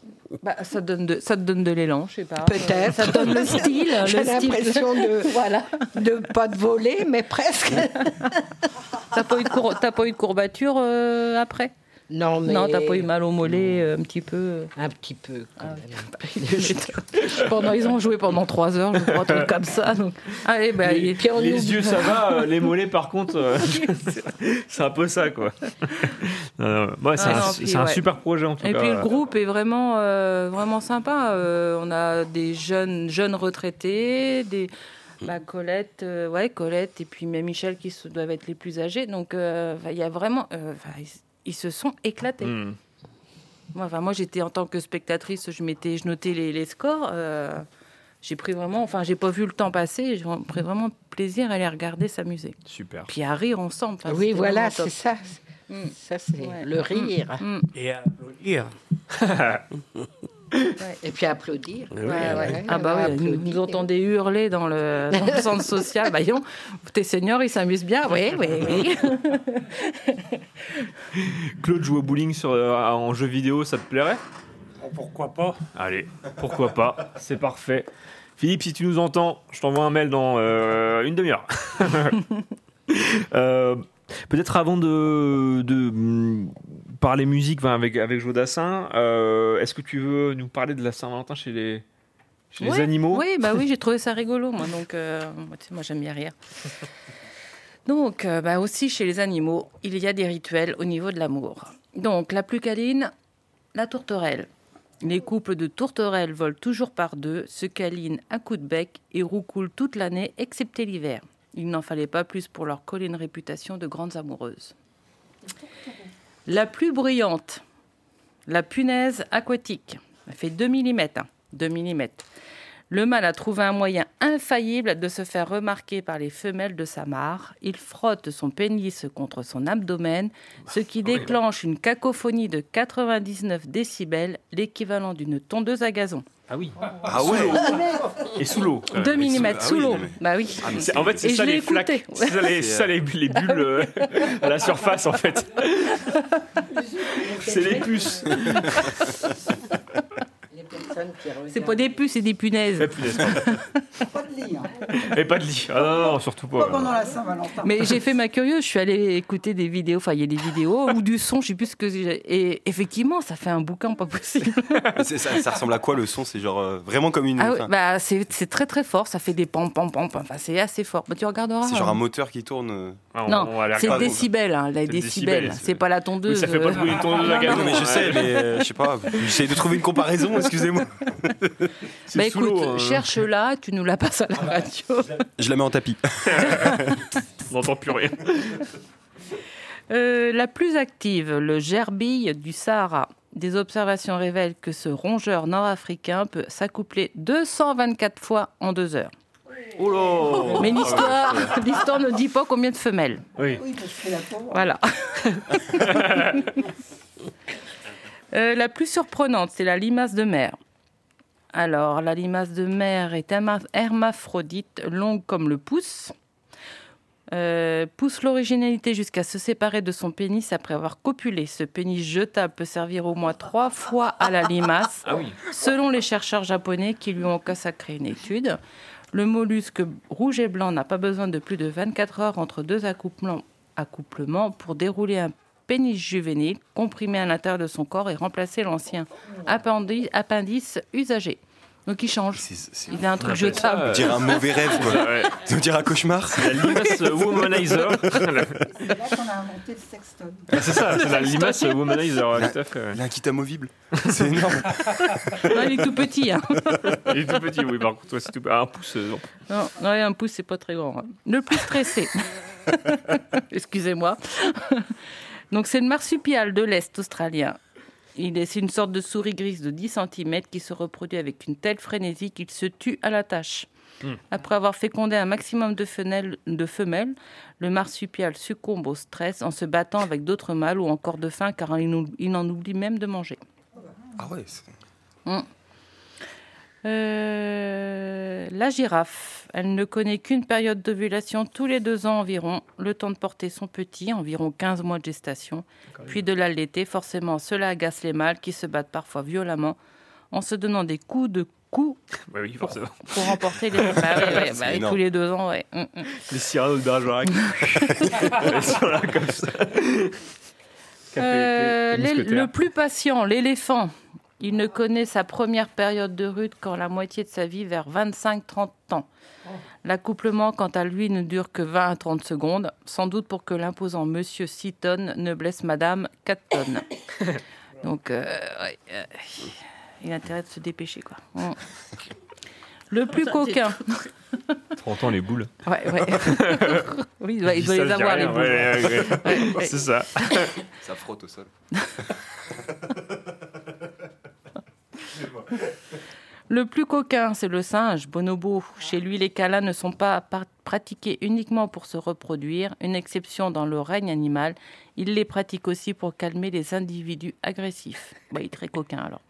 Bah, ça, donne de, ça te donne de l'élan, je sais pas. Peut-être. Ça te donne le style. J'ai l'impression de, Voilà. de pas de voler, mais presque. T'as pas, eu de cour- pas eu de courbature euh, après? Non, mais Non, t'as pas eu mal au mollet euh, un petit peu un petit peu. Quand Ah, même. pendant, Ils ont joué pendant 3 heures, je crois, un truc comme ça. Donc... Allez, bah, les, il- puis on les yeux, ça va. euh, les mollets, par contre, euh, c'est un peu ça, quoi. Non, non, ouais, c'est Ah un, non, c'est puis, un ouais. super projet, en tout Et cas. puis le groupe est vraiment, euh, vraiment sympa. Euh, on a des jeunes, jeunes retraités, des bah, Colette, euh, ouais, Colette, et puis même Michel qui se- doivent être les plus âgés. Donc euh, enfin, il y a vraiment, euh, ils, se sont éclatés. Hmm. Moi, enfin, moi j'étais en tant que spectatrice, je mettais, je notais les, les scores. euh, j'ai pris vraiment, enfin j'ai pas vu le temps passer. J'ai pris vraiment plaisir à les regarder s'amuser. Super. Puis à rire ensemble. Enfin, Oui, voilà, c'est ça. Mm. Ça, c'est Ouais. le rire. Mm. Et à Et puis applaudir. Oui, Ouais, ouais. ouais. Ah bah oui, nous, nous entendez hurler dans le, dans le centre social. Bah, voyons, tes seniors, ils s'amusent bien. Oui, oui, oui. Claude joue au bowling sur, euh, en jeu vidéo, ça te plairait? Pourquoi pas Allez, pourquoi pas, c'est parfait. Philippe, si tu nous entends, je t'envoie un mail dans euh, une demi-heure. Euh, Peut-être avant de, de parler musique enfin, avec, avec Jodassin, euh, est-ce que tu veux nous parler de la Saint-Valentin chez les, chez les animaux? Oui, bah oui, j'ai trouvé ça rigolo, moi. Donc, euh, moi, tu sais, moi, j'aime bien rire. Donc, euh, bah aussi chez les animaux, il y a des rituels au niveau de l'amour. Donc, la plus câline, la tourterelle. Les couples de tourterelles volent toujours par deux, se câlinent à coups de bec et roucoulent toute l'année, excepté l'hiver. Il n'en fallait pas plus pour leur coller une réputation de grandes amoureuses. La plus bruyante, la punaise aquatique. Elle fait 2 mm. 2 mm. Le mâle a trouvé un moyen infaillible de se faire remarquer par les femelles de sa mare. Il frotte son pénis contre son abdomen, ce qui déclenche une cacophonie de 99 décibels, l'équivalent d'une tondeuse à gazon. Ah oui. Ah ouais. Et sous l'eau. 2 mm sous l'eau. Bah oui. En fait, c'est ça les flaques. C'est ça les, ça, les, les bulles euh, à la surface en fait. C'est les puces. C'est pas des puces, c'est des punaises. Pas de lit, hein. Et pas de lit. Ah non, non, surtout pas. Pas pendant la Saint-Valentin. Mais j'ai fait ma curieuse, je suis allée écouter des vidéos, enfin il y a des vidéos ou du son, je sais plus ce que j'ai. Et effectivement, ça fait un bouquin pas possible. Ça, ça ressemble à quoi le son? C'est genre euh, vraiment comme une. Ah bah c'est très très fort, ça fait des pam pam pam, enfin c'est assez fort. Bah, tu regarderas. c'est genre un hein. moteur qui tourne. euh. Ah, on- Non, c'est décibels, hein, les C'est décibels. C'est pas la tondeuse. Oui, ça fait pas le bruit d'une tondeuse à Non, gazon. Non, mais je sais, mais euh, je sais pas. J'essaie de trouver une comparaison, excusez-moi. Bah écoute, hein. cherche-la, tu nous la passes à la radio. Je la mets en tapis. On n'entend plus rien. Euh, la plus active, le gerbille du Sahara. Des observations révèlent que ce rongeur nord-africain peut s'accoupler 224 fois en deux heures. Oh là Mais l'histoire, l'histoire ne dit pas combien de femelles. Oui. Oui, parce que la pauvre. Voilà. Euh, la plus surprenante, c'est la limace de mer. Alors, la limace de mer est herma- hermaphrodite, longue comme le pouce. Euh, pousse l'originalité jusqu'à se séparer de son pénis après avoir copulé. Ce pénis jetable peut servir au moins trois fois à la limace, Ah oui. selon les chercheurs japonais qui lui ont consacré une étude. Le mollusque rouge et blanc n'a pas besoin de plus de 24 heures entre deux accouplements, accouplements pour dérouler un pénis juvénile comprimé à l'intérieur de son corps et remplacer l'ancien appendi- appendice usagé. Donc il change. Il a un truc jetable. On dirait un mauvais rêve, quoi. Ouais. Dirait un cauchemar. La limace womanizer. C'est là qu'on a inventé le sextoy. Ah, c'est ça, c'est la limace womanizer, ouais, tout à fait. ouais. Il a un kit amovible. C'est énorme. Non, il est tout petit. hein. Il est tout petit, oui, par contre, toi, c'est tout Un pouce. euh, non. Non, non, un pouce, c'est pas très grand. hein. Le plus stressé. Excusez-moi. Donc, c'est le marsupial de l'Est australien. Il est, c'est une sorte de souris grise de 10 cm qui se reproduit avec une telle frénésie qu'il se tue à la tâche. Hmm. Après avoir fécondé un maximum de femelles, de femelles, le marsupial succombe au stress en se battant avec d'autres mâles ou encore de faim car il, il en oublie même de manger. Ah ouais. Euh, la girafe, elle ne connaît qu'une période d'ovulation tous les deux ans environ, le temps de porter son petit, environ 15 mois de gestation, puis de l'allaiter. Forcément, cela agace les mâles qui se battent parfois violemment en se donnant des coups de coups Ouais, oui, forcément. pour remporter les... Bah ouais, bah tous les deux ans, ouais. Mm, mm. Les Cyrano de Bergerac. Ils sont là comme ça. Euh, le plus patient, l'éléphant. Il ne connaît sa première période de rude qu'en la moitié de sa vie, vers 25-30 ans. L'accouplement, quant à lui, ne dure que 20 à 30 secondes, sans doute pour que l'imposant monsieur 6 tonnes ne blesse madame 4 tonnes. Donc, euh, ouais, euh, il a intérêt de se dépêcher, quoi. Le plus coquin. 30 ans, les boules. Ouais, ouais. oui, il doit, il doit les avoir, rien, les boules. ouais, ouais, ouais. Ouais, ouais. C'est ça. Ça frotte au sol. Le plus coquin, c'est le singe, bonobo. Chez lui, les câlins ne sont pas pratiqués uniquement pour se reproduire, une exception dans le règne animal. Il les pratique aussi pour calmer les individus agressifs. Bah, il est très coquin alors.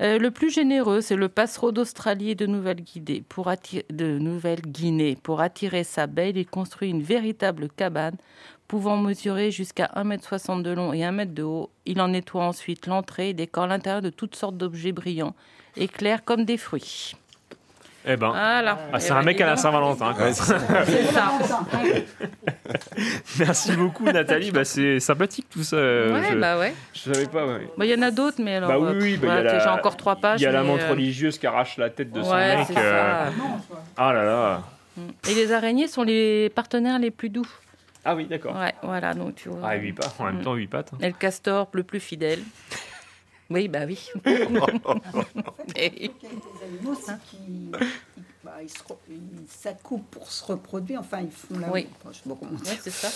Euh, le plus généreux, c'est le passereau d'Australie et de Nouvelle-Guinée. Pour, attirer, de Nouvelle-Guinée. Pour attirer sa belle, il construit une véritable cabane pouvant mesurer jusqu'à 1m60 de long et 1 m de haut. Il en nettoie ensuite l'entrée et décore l'intérieur de toutes sortes d'objets brillants, éclairs comme des fruits. Eh ben. Voilà. Ah, c'est Eh un ben, mec à la. Saint-Valentin. Ouais, c'est ça. Merci beaucoup, Nathalie. Bah, c'est sympathique tout ça. Ouais, je, bah ouais. Je savais pas. ouais. Bah, Il y en a d'autres, mais alors. Bah oui, oui, bah, voilà, il y a la- J'ai encore trois pages. Il y a la menthe euh, religieuse qui arrache la tête de son mec. euh, ça. Ah là là. Mm. Et les araignées sont les partenaires les plus doux. Ah oui, d'accord. Ouais, voilà, donc tu vois. Ah, huit pattes, en même Mm. temps, huit pattes. hein. Et le castor, le plus fidèle. Oui, bah oui. Et- Il y a des animaux aussi qui, qui- bah, ils se re- ils s'accoupent pour se reproduire. Enfin, ils font la. Oui. Enfin, je sais pas comment dire. C'est ça.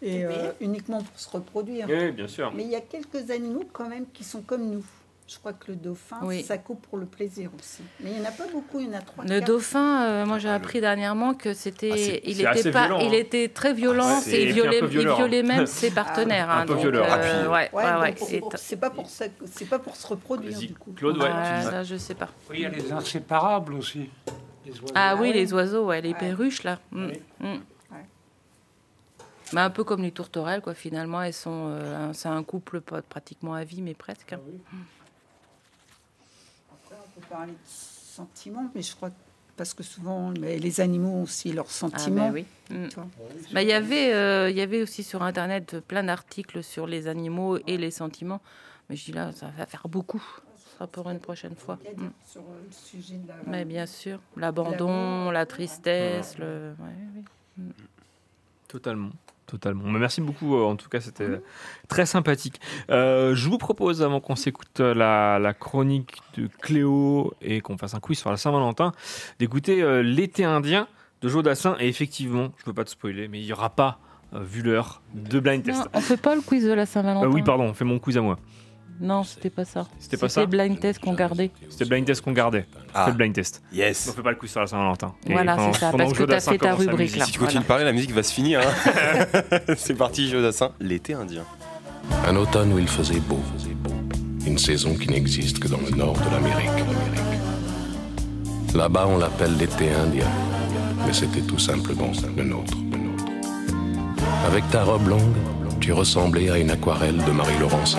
Et euh, uniquement pour se reproduire. Oui, bien sûr. Mais il y a quelques animaux quand même qui sont comme nous. Je crois que le dauphin Oui. s'accoupe pour le plaisir aussi. Mais il n'y en a pas beaucoup, il y en a trois. Le quatre. dauphin, euh, moi j'ai appris dernièrement que c'était, Ah, c'est- il c'est était pas, violent, il hein. était très violent, Ah, c'est- et et il violait, peu il violent. violait même ses partenaires. Un hein, peu donc, violent. euh, Ah, puis- ouais, Ouais, ouais, ouais, donc, pour- c'est- pas pour ça, c'est pas pour se reproduire du coup. Claude, ouais. Ah, là, je sais pas. Oui, il y a les inséparables aussi. Les oiseaux. Ah oui, les oiseaux, ouais, les perruches là. Mm, mm. Ouais. Mais un peu comme les tourterelles, quoi. Finalement, elles sont, euh, un- c'est un couple pas pratiquement à vie, mais presque. hein. Peut parler de sentiments, mais je crois que parce que souvent, mais les animaux ont aussi leurs Ah, sentiments. bah oui. Mm. Bah, il y avait, euh, il y avait aussi sur Internet plein d'articles sur les animaux et les sentiments. Mais je dis là, ça va faire beaucoup. Ce sera pour une prochaine fois. Mm. sur euh, le sujet de la. Mais bien sûr, l'abandon, la tristesse, le. ouais, oui. Totalement. Totalement. Mais merci beaucoup, euh, en tout cas, c'était très sympathique. Euh, je vous propose, avant qu'on s'écoute euh, la, la chronique de Cléo et qu'on fasse un quiz sur la Saint-Valentin, d'écouter euh, L'été indien de Joe Dassin. Et effectivement, je ne peux pas te spoiler, mais il n'y aura pas, euh, vu l'heure, de blind test. Non, on fait pas le quiz de la Saint-Valentin. Oui, pardon, on fait mon quiz à moi. Non, c'était pas ça. C'était pas ça C'était blind test qu'on gardait. C'était le blind test qu'on gardait. Ah. C'est le blind test. Yes. On fait pas le quiz sur la Saint-Valentin. Voilà, c'est ça, pendant parce que t'as fait ta rubrique, là. Si tu continues de parler, la musique va se finir. hein. C'est parti, Joe Dassin, l'été indien. Un automne où il faisait beau. Une saison qui n'existe que dans le nord de l'Amérique. Là-bas, on l'appelle l'été indien. Mais c'était tout simplement le nôtre. Avec ta robe longue, tu ressemblais à une aquarelle de Marie-Laurencin.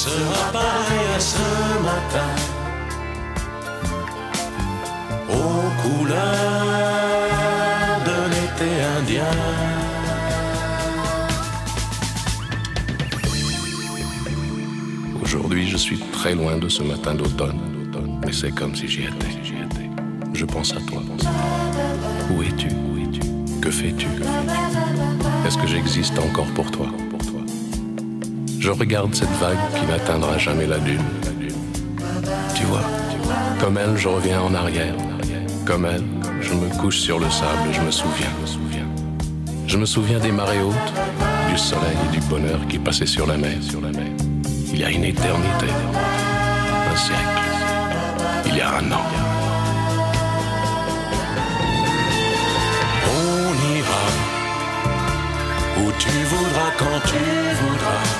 sera pareille à ce matin. Aux couleurs de l'été indien. Aujourd'hui, je suis très loin de ce matin d'automne, mais c'est comme si j'y étais. Je pense à toi. Où es-tu? Que fais-tu? Est-ce que j'existe encore pour toi? Je regarde cette vague qui n'atteindra jamais la dune. Tu vois, comme elle, je reviens en arrière. Comme elle, je me couche sur le sable et je me souviens. Je me souviens des marées hautes, du soleil et du bonheur qui passaient sur la mer. Il y a une éternité, un siècle, il y a un an. On ira où tu voudras quand tu voudras.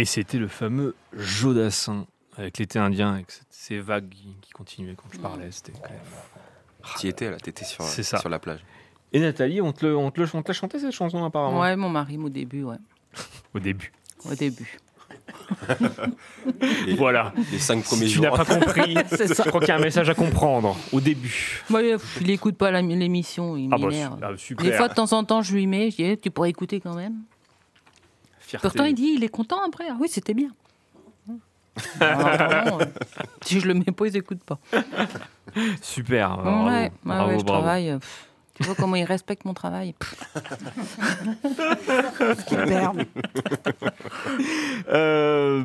Et c'était le fameux Jodassin avec l'été indien, avec ces vagues qui, qui continuaient quand je parlais. C'était quand même. Tu étais là, t'étais sur, C'est ça. sur la plage. Et Nathalie, on te, le, on te, le, on te l'a chanté cette chanson apparemment? Ouais, mon mari, au début, ouais. Au début. Au début. Et voilà. Les cinq premiers si jours. tu n'as pas compris, je crois qu'il y a un message à comprendre au début. Moi, il il écoute pas l'émission, il Ah bah, m'énerve. ah, super. Des fois, de temps en temps, je lui mets, je dis, Eh, tu pourrais écouter quand même. Fierté. Pourtant, il dit, il est content après. Ah oui, c'était bien. Ah, euh, si je le mets pas, ils écoutent pas. Super. bravo, ouais, ouais, bravo, ouais, je bravo. travaille. euh, pff, tu vois comment ils respectent mon travail. Euh,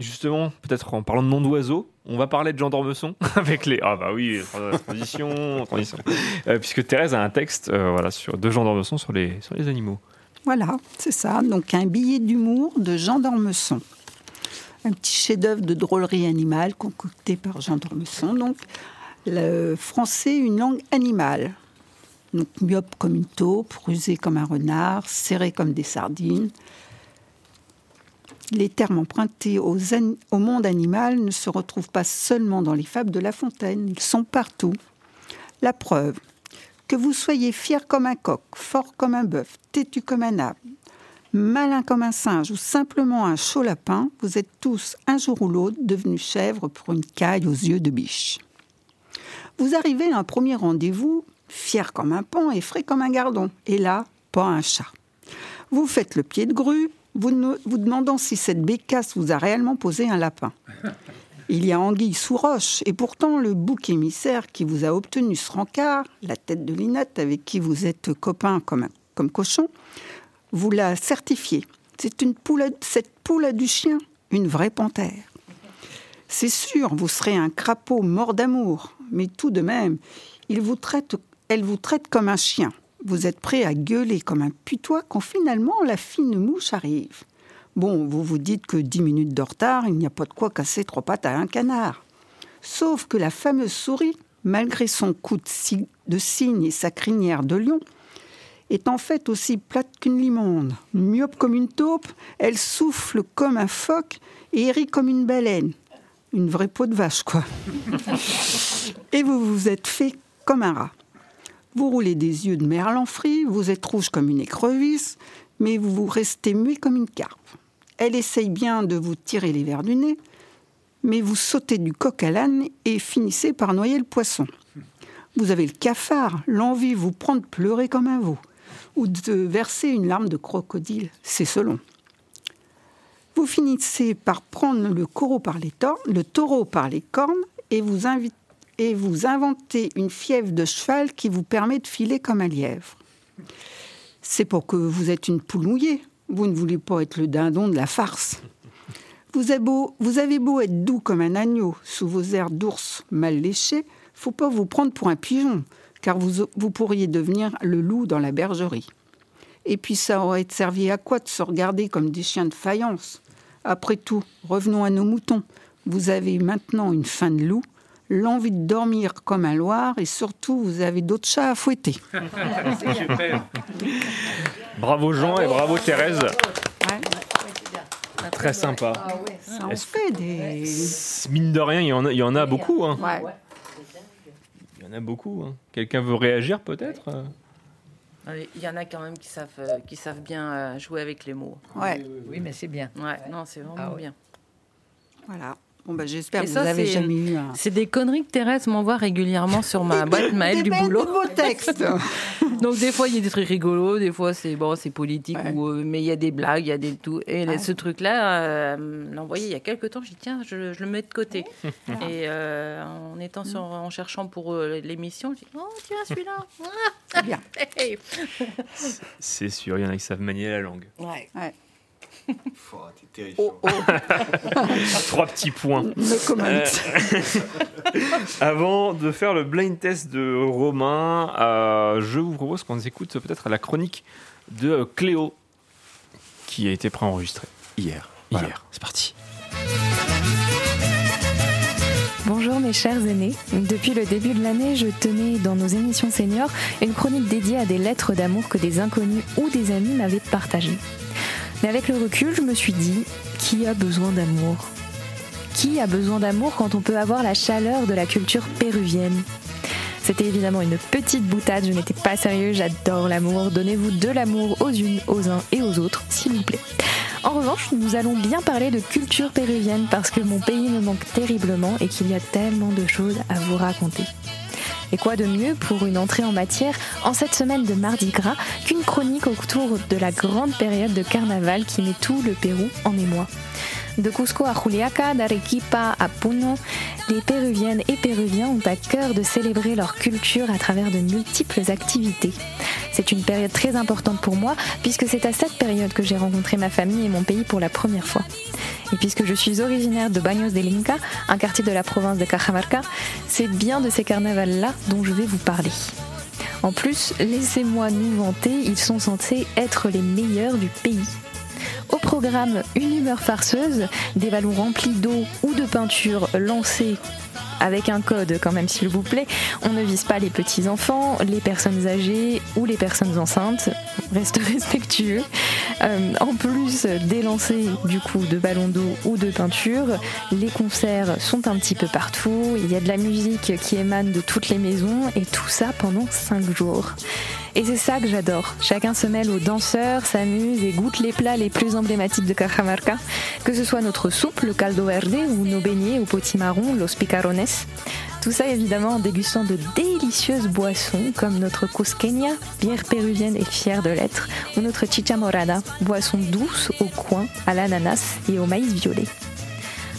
justement, peut-être en parlant de nom d'oiseau, on va parler de Jean d'Ormesson avec les. Ah bah oui, transition, transition. Euh, puisque Thérèse a un texte euh, voilà, sur, de Jean d'Ormesson sur les, sur les animaux. Voilà, c'est ça. Donc un billet d'humour de Jean d'Ormesson. Un petit chef-d'œuvre de drôlerie animale concocté par Jean d'Ormesson. Donc le français, une langue animale. Donc myope comme une taupe, rusé comme un renard, serré comme des sardines. Les termes empruntés au monde animal ne se retrouvent pas seulement dans les fables de La Fontaine, ils sont partout. La preuve, que vous soyez fier comme un coq, fort comme un bœuf, têtu comme un âne, malin comme un singe ou simplement un chaud lapin, vous êtes tous, un jour ou l'autre, devenus chèvres pour une caille aux yeux de biche. Vous arrivez à un premier rendez-vous, fier comme un pan et frais comme un gardon, et là, pas un chat. Vous faites le pied de grue, vous, vous demandant si cette bécasse vous a réellement posé un lapin. Il y a anguille sous roche, et pourtant le bouc émissaire qui vous a obtenu ce rencard, la tête de Linette avec qui vous êtes copain comme, cochon, vous l'a certifié. C'est une poule, à- cette poule a du chien, une vraie panthère. C'est sûr, vous serez un crapaud mort d'amour, mais tout de même, elle vous traite comme un chien. Vous êtes prêt à gueuler comme un putois quand finalement la fine mouche arrive. Bon, vous vous dites que dix minutes de retard, il n'y a pas de quoi casser trois pattes à un canard. Sauf que la fameuse souris, malgré son cou de, ci- de cygne et sa crinière de lion, est en fait aussi plate qu'une limonde. Myope comme une taupe, elle souffle comme un phoque et rit comme une baleine. Une vraie peau de vache, quoi. et vous vous êtes fait comme un rat. Vous roulez des yeux de merlan frit, vous êtes rouge comme une écrevisse, mais vous vous restez muet comme une carpe. Elle essaye bien de vous tirer les verres du nez, mais vous sautez du coq à l'âne et finissez par noyer le poisson. Vous avez le cafard, l'envie vous prend de pleurer comme un veau, ou de verser une larme de crocodile, c'est selon. Vous finissez par prendre le, par les le taureau par les cornes et vous, et vous inventez une fièvre de cheval qui vous permet de filer comme un lièvre. C'est pour que vous êtes une poule mouillée. Vous ne voulez pas être le dindon de la farce. Vous avez beau, être doux comme un agneau sous vos airs d'ours mal léchés, faut pas vous prendre pour un pigeon, car vous, pourriez devenir le loup dans la bergerie. Et puis ça aurait servi à quoi de se regarder comme des chiens de faïence? Après tout, revenons à nos moutons. Vous avez maintenant une faim de loup, l'envie de dormir comme un loir, et surtout, vous avez d'autres chats à fouetter. Bravo Jean et bravo Thérèse. Très sympa. Ça en Est-ce- fait des... Mine de rien, il y en a, il y en a beaucoup. hein. Ouais. Il y en a beaucoup. hein. Quelqu'un veut réagir peut-être euh? Allez, Il y en a quand même qui savent, euh, qui savent bien euh, jouer avec les mots. Ouais. Oui, mais c'est bien. Ouais, non, c'est vraiment Ah ouais. bien. Voilà. Bon, bah, j'espère que ça, vous n'avez c'est- jamais eu un... C'est des conneries que Thérèse m'envoie régulièrement sur ma boîte mail du boulot. de beaux textes. Donc des fois il y a des trucs rigolos, des fois c'est bon, c'est politique, ou, euh, mais il y a des blagues, il y a des tout. Et Ouais. ce truc-là, euh, envoyé il y a quelques temps. J'ai dit tiens, je, je le mets de côté. Et euh, en étant sur, en cherchant pour euh, l'émission, j'ai dit oh tiens celui-là. C'est bien. Hey. C'est sûr, il y en a qui savent manier la langue. Ouais. Ouais. T'es Oh, oh. Trois petits points. No comment. Euh, Avant de faire le blind test de Romain, euh, je vous propose qu'on écoute peut-être la chronique de Cléo, qui a été préenregistrée Hier. hier. C'est parti. Bonjour mes chers aînés. Depuis le début de l'année, je tenais dans nos émissions seniors une chronique dédiée à des lettres d'amour que des inconnus ou des amis m'avaient partagées. Mais avec le recul, je me suis dit, qui a besoin d'amour? Qui a besoin d'amour quand on peut avoir la chaleur de la culture péruvienne? C'était évidemment une petite boutade, je n'étais pas sérieux, j'adore l'amour. Donnez-vous de l'amour aux unes, aux uns et aux autres, s'il vous plaît. En revanche, nous allons bien parler de culture péruvienne parce que mon pays me manque terriblement et qu'il y a tellement de choses à vous raconter. Et quoi de mieux pour une entrée en matière en cette semaine de Mardi Gras qu'une chronique autour de la grande période de carnaval qui met tout le Pérou en émoi? De Cusco à Juliaca, d'Arequipa à Puno, les Péruviennes et Péruviens ont à cœur de célébrer leur culture à travers de multiples activités. C'est une période très importante pour moi puisque c'est à cette période que j'ai rencontré ma famille et mon pays pour la première fois. Et puisque je suis originaire de Baños del Inca, un quartier de la province de Cajamarca, c'est bien de ces carnavals-là dont je vais vous parler. En plus, laissez-moi nous vanter, ils sont censés être les meilleurs du pays. Programme, une humeur farceuse, des ballons remplis d'eau ou de peinture lancés avec un code quand même s'il vous plaît. On ne vise pas les petits enfants, les personnes âgées ou les personnes enceintes. Reste respectueux. Euh, en plus des lancers du coup de ballons d'eau ou de peinture, les concerts sont un petit peu partout. Il y a de la musique qui émane de toutes les maisons et tout ça pendant 5 jours. Et c'est ça que j'adore. Chacun se mêle aux danseurs, s'amuse et goûte les plats les plus emblématiques de Cajamarca, que ce soit notre soupe, le caldo verde, ou nos beignets au potimarron, los picarones. Tout ça évidemment en dégustant de délicieuses boissons comme notre cusqueña, bière péruvienne et fière de l'être, ou notre chicha morada, boisson douce au coin, à l'ananas et au maïs violet.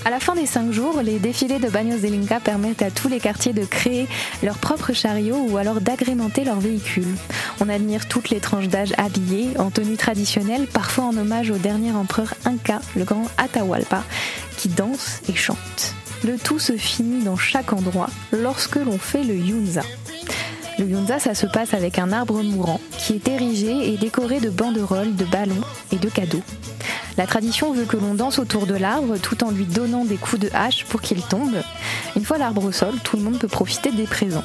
À la fin des cinq jours, les défilés de Baños del Inca permettent à tous les quartiers de créer leur propre chariot ou alors d'agrémenter leurs véhicules. On admire toutes les tranches d'âge habillées en tenue traditionnelle, parfois en hommage au dernier empereur Inca, le grand Atahualpa, qui danse et chante. Le tout se finit dans chaque endroit lorsque l'on fait le yunza. Le yunza, ça se passe avec un arbre mourant qui est érigé et décoré de banderoles, de ballons et de cadeaux. La tradition veut que l'on danse autour de l'arbre tout en lui donnant des coups de hache pour qu'il tombe. Une fois l'arbre au sol, tout le monde peut profiter des présents.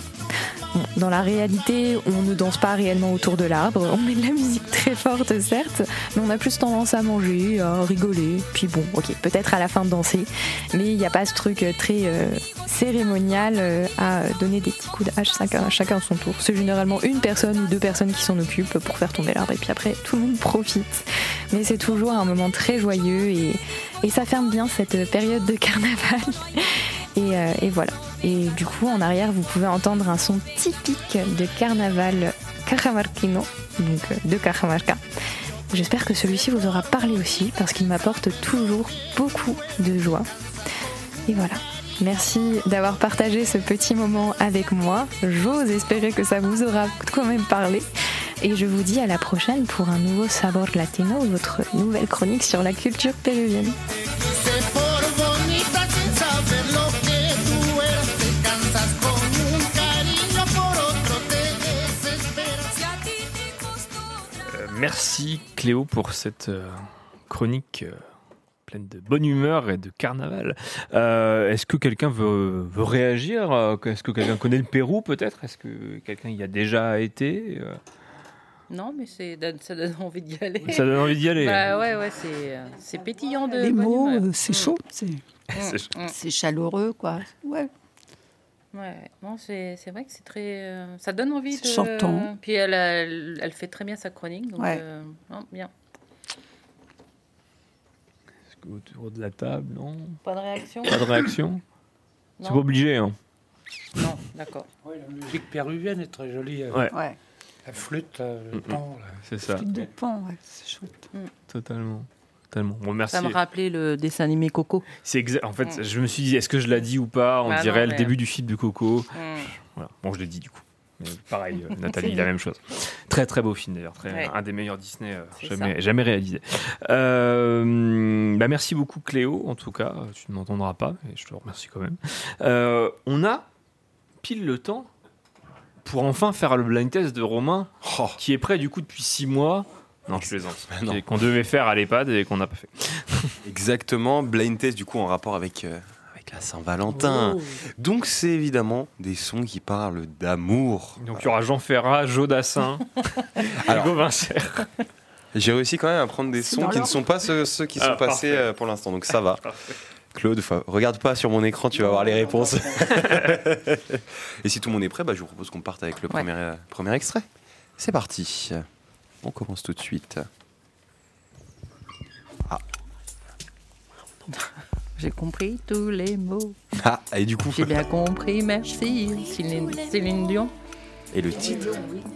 dans la réalité, on ne danse pas réellement autour de l'arbre. On met de la musique très forte, certes, mais on a plus tendance à manger, à rigoler. Puis bon, ok, peut-être à la fin de danser, mais il n'y a pas ce truc très euh, cérémonial euh, à donner des petits coups de hache chacun, chacun à son tour. C'est généralement une personne ou deux personnes qui s'en occupent pour faire tomber l'arbre, et puis après, tout le monde profite. Mais c'est toujours un moment très joyeux et, et ça ferme bien cette période de carnaval. Et, euh, et, voilà. Et du coup, en arrière, vous pouvez entendre un son typique de carnaval cajamarquino, donc euh, de Cajamarca. J'espère que celui-ci vous aura parlé aussi parce qu'il m'apporte toujours beaucoup de joie. Et voilà. Merci d'avoir partagé ce petit moment avec moi. J'ose espérer que ça vous aura quand même parlé. Et je vous dis à la prochaine pour un nouveau Sabor Latino, votre nouvelle chronique sur la culture péruvienne. Merci Cléo pour cette euh, chronique euh, pleine de bonne humeur et de carnaval. Euh, Est-ce que quelqu'un veut, réagir? Est-ce que quelqu'un connaît le Pérou peut-être? Est-ce que quelqu'un y a déjà été euh? Non, mais ça donne envie d'y aller. Ça donne envie d'y aller. bah, ouais, ouais, c'est pétillant de. Les mots, c'est Mm. chaud, c'est chaleureux, quoi. Ouais. Ouais, non, c'est vrai que c'est très. euh, ça donne envie de. chantant. Puis elle, elle, elle fait très bien sa chronique, donc Ouais. euh, non, bien. Est-ce que autour de la table, non? Pas de réaction? Pas de réaction? C'est pas obligé, hein Non, d'accord. La musique péruvienne est très jolie. euh, Ouais. Ouais. La flûte, euh, le Mm, mm. pan. C'est ça. Flûte de pan, ouais, c'est chouette. Totalement. Totalement. Bon, merci. Ça me rappelait le dessin animé Coco. C'est En fait, Mm. je me suis dit, est-ce que je l'ai dit ou pas? On Bah dirait non, le mais- début du film de Coco. Mm. Voilà. Bon, je l'ai dit du coup. Mais pareil, euh, Nathalie, la même chose. Très très beau film d'ailleurs, Ouais. un des meilleurs Disney euh, jamais, jamais réalisé. Euh, bah, merci beaucoup Cléo, en tout cas, tu ne m'entendras pas, et je te remercie quand même. Euh, on a pile le temps pour enfin faire le blind test de Romain, qui est prêt du coup depuis six mois. Non, je plaisante. Et Qu'on devait faire à l'EHPAD et qu'on n'a pas fait. Exactement, blind test du coup en rapport avec, euh, avec la Saint-Valentin. Oh. Donc c'est évidemment des sons qui parlent d'amour. Donc il y aura Jean Ferrat, Joe Dassin, Hugo Vincer. J'ai réussi quand même à prendre des sons qui ne sont pas ceux, ceux qui Ah, sont passés parfait. euh, pour l'instant, donc ça va. Claude, regarde pas sur mon écran, tu vas voir les réponses. Et si tout le monde est prêt, bah, je vous propose qu'on parte avec le premier, euh, premier extrait. C'est parti. On commence tout de suite. J'ai compris tous les mots. Ah, et du coup, J'ai bien compris, merci. Céline, Céline Dion. et le titre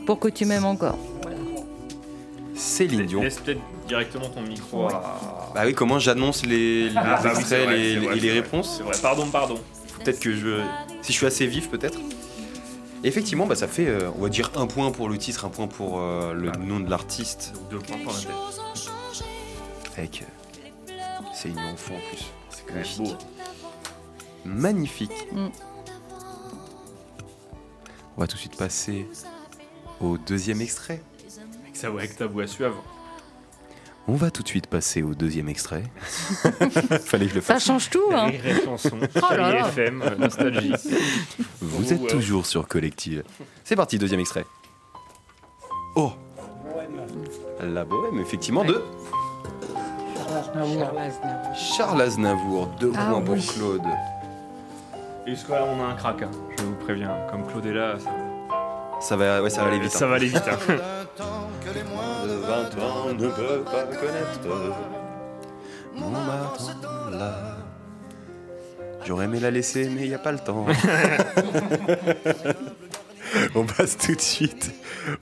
Pour que tu m'aimes encore. Céline Dion. Laisse peut-être directement ton micro à. Bah oui, comment j'annonce les, les Ah, bah oui, extraits vrai, les- c'est les- vrai, et les vrai. réponses vrai, pardon, pardon. Peut-être que je. Si je suis assez vif, peut-être. Effectivement, bah, ça fait, euh, on va dire, un point pour le titre, un point pour euh, le nom de l'artiste. Deux points pour la tête. Avec euh, Céline Dion fond en plus. C'est quand même beau. Magnifique. Mm. On va tout de suite passer au deuxième extrait. Avec ta voix suave. On va tout de suite passer au deuxième extrait. Fallait que je le Ça fasse. change tout, hein. Rire et chanson, Oh là Chérie là. FM, euh, nostalgie. Vous êtes toujours sur Collective. C'est parti, deuxième extrait. Oh La bohème, effectivement, de Charles Aznavour. Deux Ah points pour. Claude. Et jusqu'à là, on a un crack, hein? je vous préviens. Comme Claude est là, ça, Ça va, ouais, ça va aller vite. ça hein. va aller vite. hein. de 20 ans ne peut pas connaître Montmartre là. J'aurais aimé la laisser, mais il n'y a pas le temps. On passe tout de suite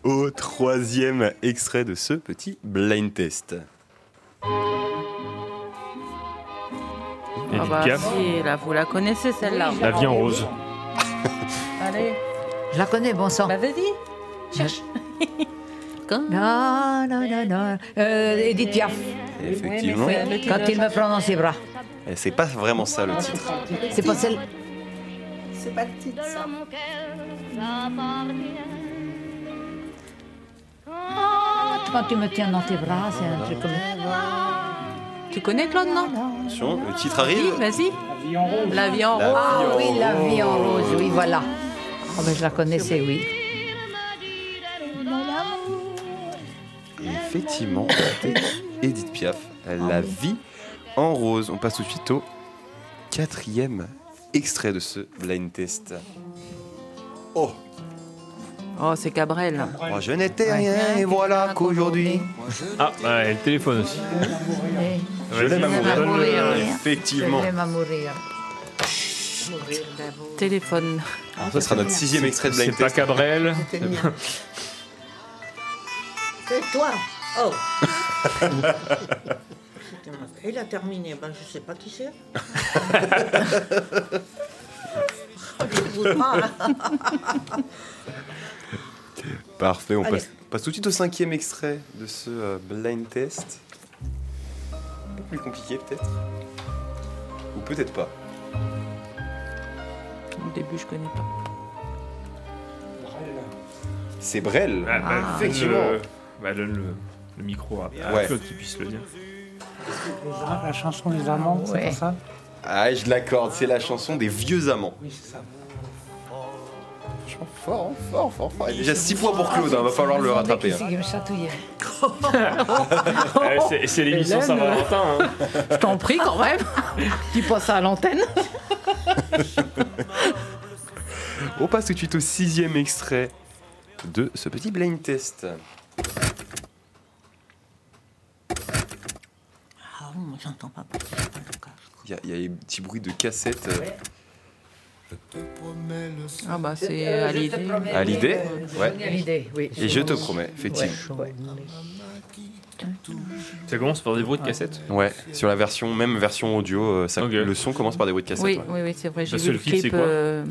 au troisième extrait de ce petit blind test. Ah bah si, là, vous la connaissez celle-là. La vie en rose. Allez. Je la connais, bon sang. Bah vas-y, cherche. Non, non, non, non. Euh, Edith Piaf. Effectivement. Quand il me prend dans ses bras. Et c'est pas vraiment ça le titre. C'est pas celle. C'est pas le titre, ça. Quand tu me tiens dans tes bras, c'est un truc comme. Tu connais Claude, non? Attention, le titre arrive. vas-y. La vie en La rose. Ah vie en oui, la vie en rose. rose, oui, voilà. Ah ben, je la connaissais, oui. Effectivement, Edith Piaf, La vie en rose. On passe tout de suite au quatrième extrait de ce blind test. Oh, Oh, c'est Cabrel. moi je n'étais rien et voilà qu'aujourd'hui. Ah, bah, et le téléphone aussi. Je l'aime à mourir. Effectivement. Je l'aime à mourir. Téléphone. Alors, ça sera notre sixième extrait de blind C'est pas test. Cabrel. C'est toi Oh. Il a terminé, ben, je sais pas qui c'est. Parfait, on passe, passe tout de suite au cinquième extrait de ce euh, blind test. Un peu plus compliqué peut-être. Ou peut-être pas. Au début, je connais pas. C'est Brel. Ah, bah, Ah. effectivement. bah, donne le, micro à, à Ouais. Claude qui puisse le dire. La chanson des amants, c'est pas ça Ah, je l'accorde, c'est la chanson des vieux amants. Oui, c'est ça. Fort, hein, fort, fort, fort. Et déjà 6 points pour Claude, hein, va falloir le rattraper. Hein. Eh, c'est- l'émission. Saint-Valentin. hein. Je t'en prie quand même. Dis pas ça à l'antenne. On passe tout de suite au sixième extrait de ce petit blind test. Ah, moi, j'entends pas. Il y, a- il y a des petits bruits de cassette. euh, Ah bah c'est Euh, à je te l'idée. promets. À l'idée Ouais. À l'idée, oui. Et je te promets, effectivement. Ouais. Ça commence par des bruits de cassette? Ouais, sur la version, même version audio, euh, ça- le son commence par des bruits de cassette. Oui, ouais. oui, oui, c'est vrai. J'ai Parce vu que le le clip, c'est quoi? euh,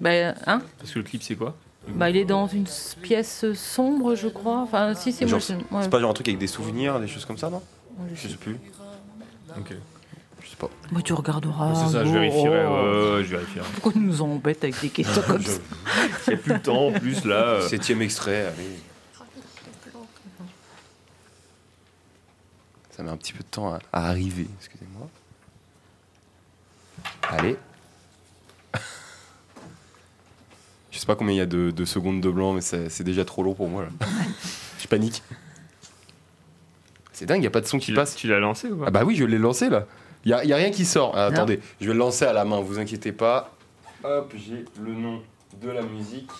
Bah, hein? Parce que le clip, c'est quoi? Bah, il est dans une pièce sombre, je crois. Enfin, si, c'est c'est ouais. pas genre un truc avec des souvenirs, des choses comme ça, non? Je sais plus. Ok. Je sais pas. Bah, tu regarderas. c'est ça, je vérifierai. oh. Ouais, ouais, je vérifierai. Pourquoi ils nous embêtent avec des questions comme ça Il n'y a plus le temps en plus là. euh. Septième extrait, allez. Ça met un petit peu de temps à, à arriver, excusez-moi. Allez. Je sais pas combien il y a de, de secondes de blanc, mais c'est c'est déjà trop long pour moi. Là. Je panique. C'est dingue, il n'y a pas de son qui passe. Tu l'as lancé ou pas Ah bah oui, je l'ai lancé là. Il n'y a, y a rien qui sort. Ah, attendez, je vais le lancer à la main, vous inquiétez pas. Hop, j'ai le nom de la musique.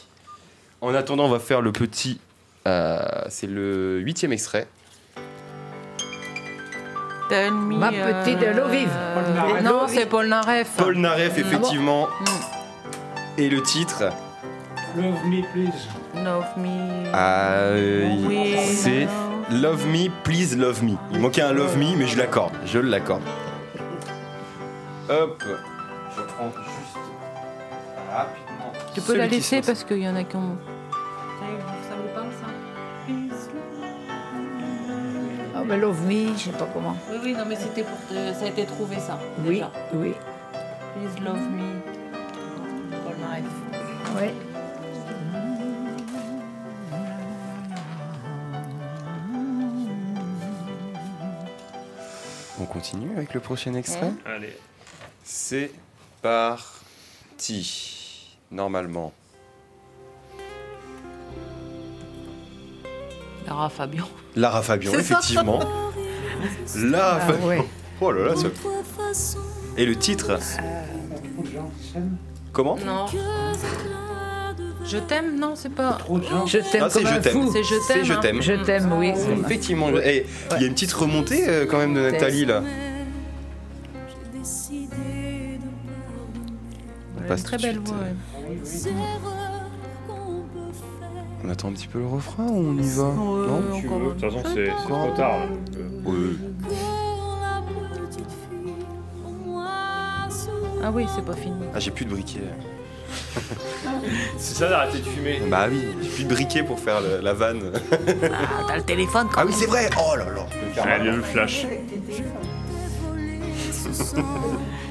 En attendant, on va faire le petit. euh, c'est le huitième extrait. Ma petite euh, L'eau vive. Non, c'est Paul Naref. Paul Naref, effectivement. Mm. Et le titre Love me, please. Love me. euh, Oui, C'est Love Me, Please Love Me. Il manquait un Love Me, mais je l'accorde. Je l'accorde. Hop, je prends juste rapidement. Tu peux la laisser se- parce qu'il y en a qui ont. Ça vous parle ça Ah, mais Love Me, je sais pas comment. Oui, oui, non, mais c'était pour. te- Ça a été trouvé ça. Oui, déjà. oui. Please love me. Paul. Oui. Continue avec le prochain extrait Allez. C'est parti. Normalement. Lara Fabian. Lara Fabian, effectivement. Lara Ah Fabian. ouais. Oh là là, ça... Et le titre Comment? Non. Je t'aime, non, c'est pas. Je t'aime Ah, c'est comme Je un t'aime. fou. C'est Je t'aime, Je hein. t'aime. Je t'aime, oui. Effectivement. je- eh, Il y a une petite remontée euh, quand même de Nathalie là. On passe Très tout belle suite, voix. euh, ouais. On attend un petit peu le refrain ou on y va Ouais, Non Tu veux, de toute façon, c'est trop tard. là. Ouais. Ah oui, c'est pas fini. Ah, j'ai plus de briquet. C'est ça d'arrêter de fumer. Bah oui, j'ai plus de briquet pour faire le- la vanne. Ah, t'as le téléphone Ah oui, c'est vrai Oh là là Allez, le flash.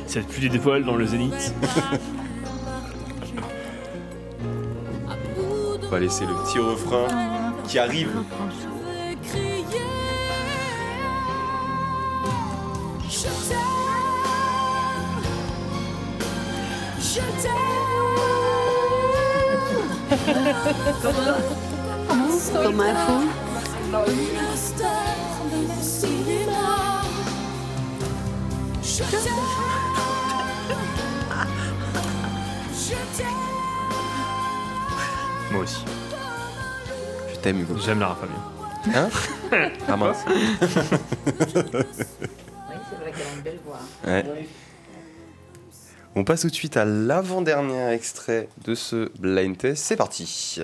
C'est plus des poils dans le zénith. On va laisser le petit refrain qui arrive. Comme un fou. Une star de cinéma. Je t'aime, je t'aime. Moi aussi. Je t'aime, Hugo. J'aime Lara Fabian. Hein Ah mince. Oui, c'est vrai qu'elle a une belle voix. Ouais. On passe tout de suite à l'avant-dernier extrait de ce blind test. C'est parti.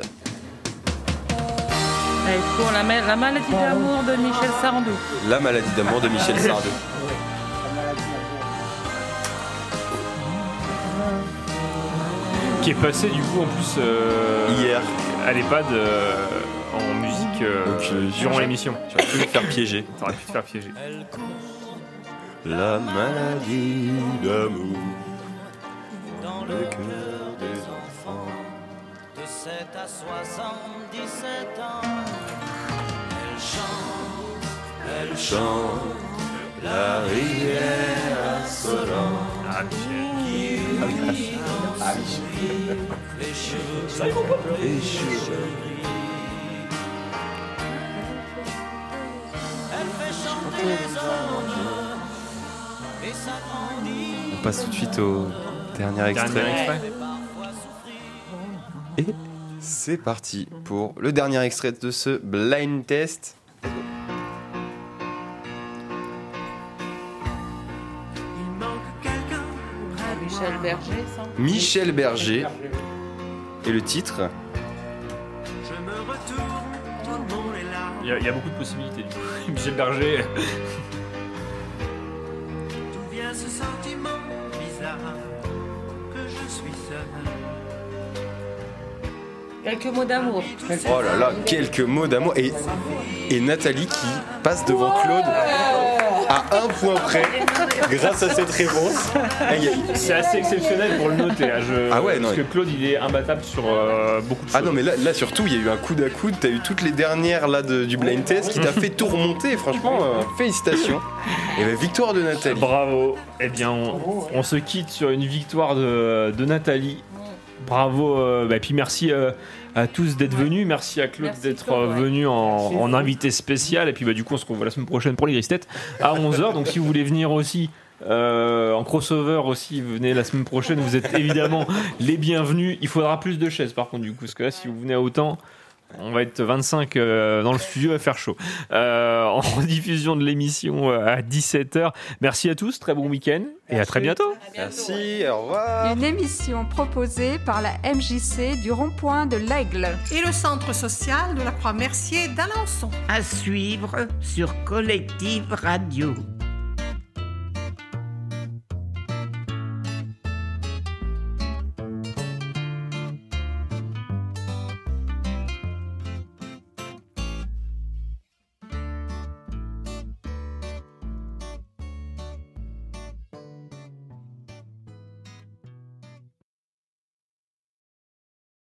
Allez, pour la, ma- la maladie d'amour de Michel Sardou. La maladie d'amour de Michel Sardou. Qui est passé du coup en plus euh, Hier. à l'EHPAD euh, en musique euh, Donc, euh, durant l'émission. J'aurais pu me faire piéger. T'aurais pu te faire piéger. La maladie d'amour le cœur des enfants. De 7 à 77 ans, elle chante, elle Chante la rivière insolente. Ah, qui Ah, lui dans Ah, Michel. les cheveux, pas pleurer. les cheveux Elle fait chanter les anges et s'agrandit. On passe tout de suite au dernier extrait. Dernier extrait. Et c'est parti pour le dernier extrait de ce blind test. Michel Berger, ça. Michel Berger. Et le titre. Il y, a- il y a beaucoup de possibilités. du coup. Michel Berger. D'où vient ce sentiment bizarre? Quelques mots d'amour. Oh là là, quelques mots d'amour. Et, et Nathalie qui passe devant Claude à un point près grâce à cette réponse. C'est assez exceptionnel pour le noter. hein, je- Ah ouais, non, Parce que Claude, il est imbattable sur euh, beaucoup de choses. Ah non mais là, là surtout il y a eu un coude à coude, t'as eu toutes les dernières là de- du blind test qui t'a fait tout remonter, franchement euh, félicitations. Et ben, victoire de Nathalie. Bravo. Eh bien, on, on se quitte sur une victoire de, de Nathalie. Bravo. euh, bah, puis merci euh, à tous d'être venus. Merci à Claude d'être euh, venu en, invité spécial. Et puis bah, du coup, on se retrouve la semaine prochaine pour les grises têtes à 11h. Donc si vous voulez venir aussi. euh, en crossover aussi, venez la semaine prochaine. Vous êtes évidemment les bienvenus. Il faudra plus de chaises par contre, du coup, parce que là, si vous venez à autant, on va être 25 euh, dans le studio à faire chaud. Euh, en diffusion de l'émission euh, à 17h. Merci à tous, très bon week-end et à très bientôt. Merci, au revoir. Une émission proposée par la MJC du rond-point de l'Aigle. Et le centre social de la Croix-Mercier d'Alençon. À suivre sur Collective Radio.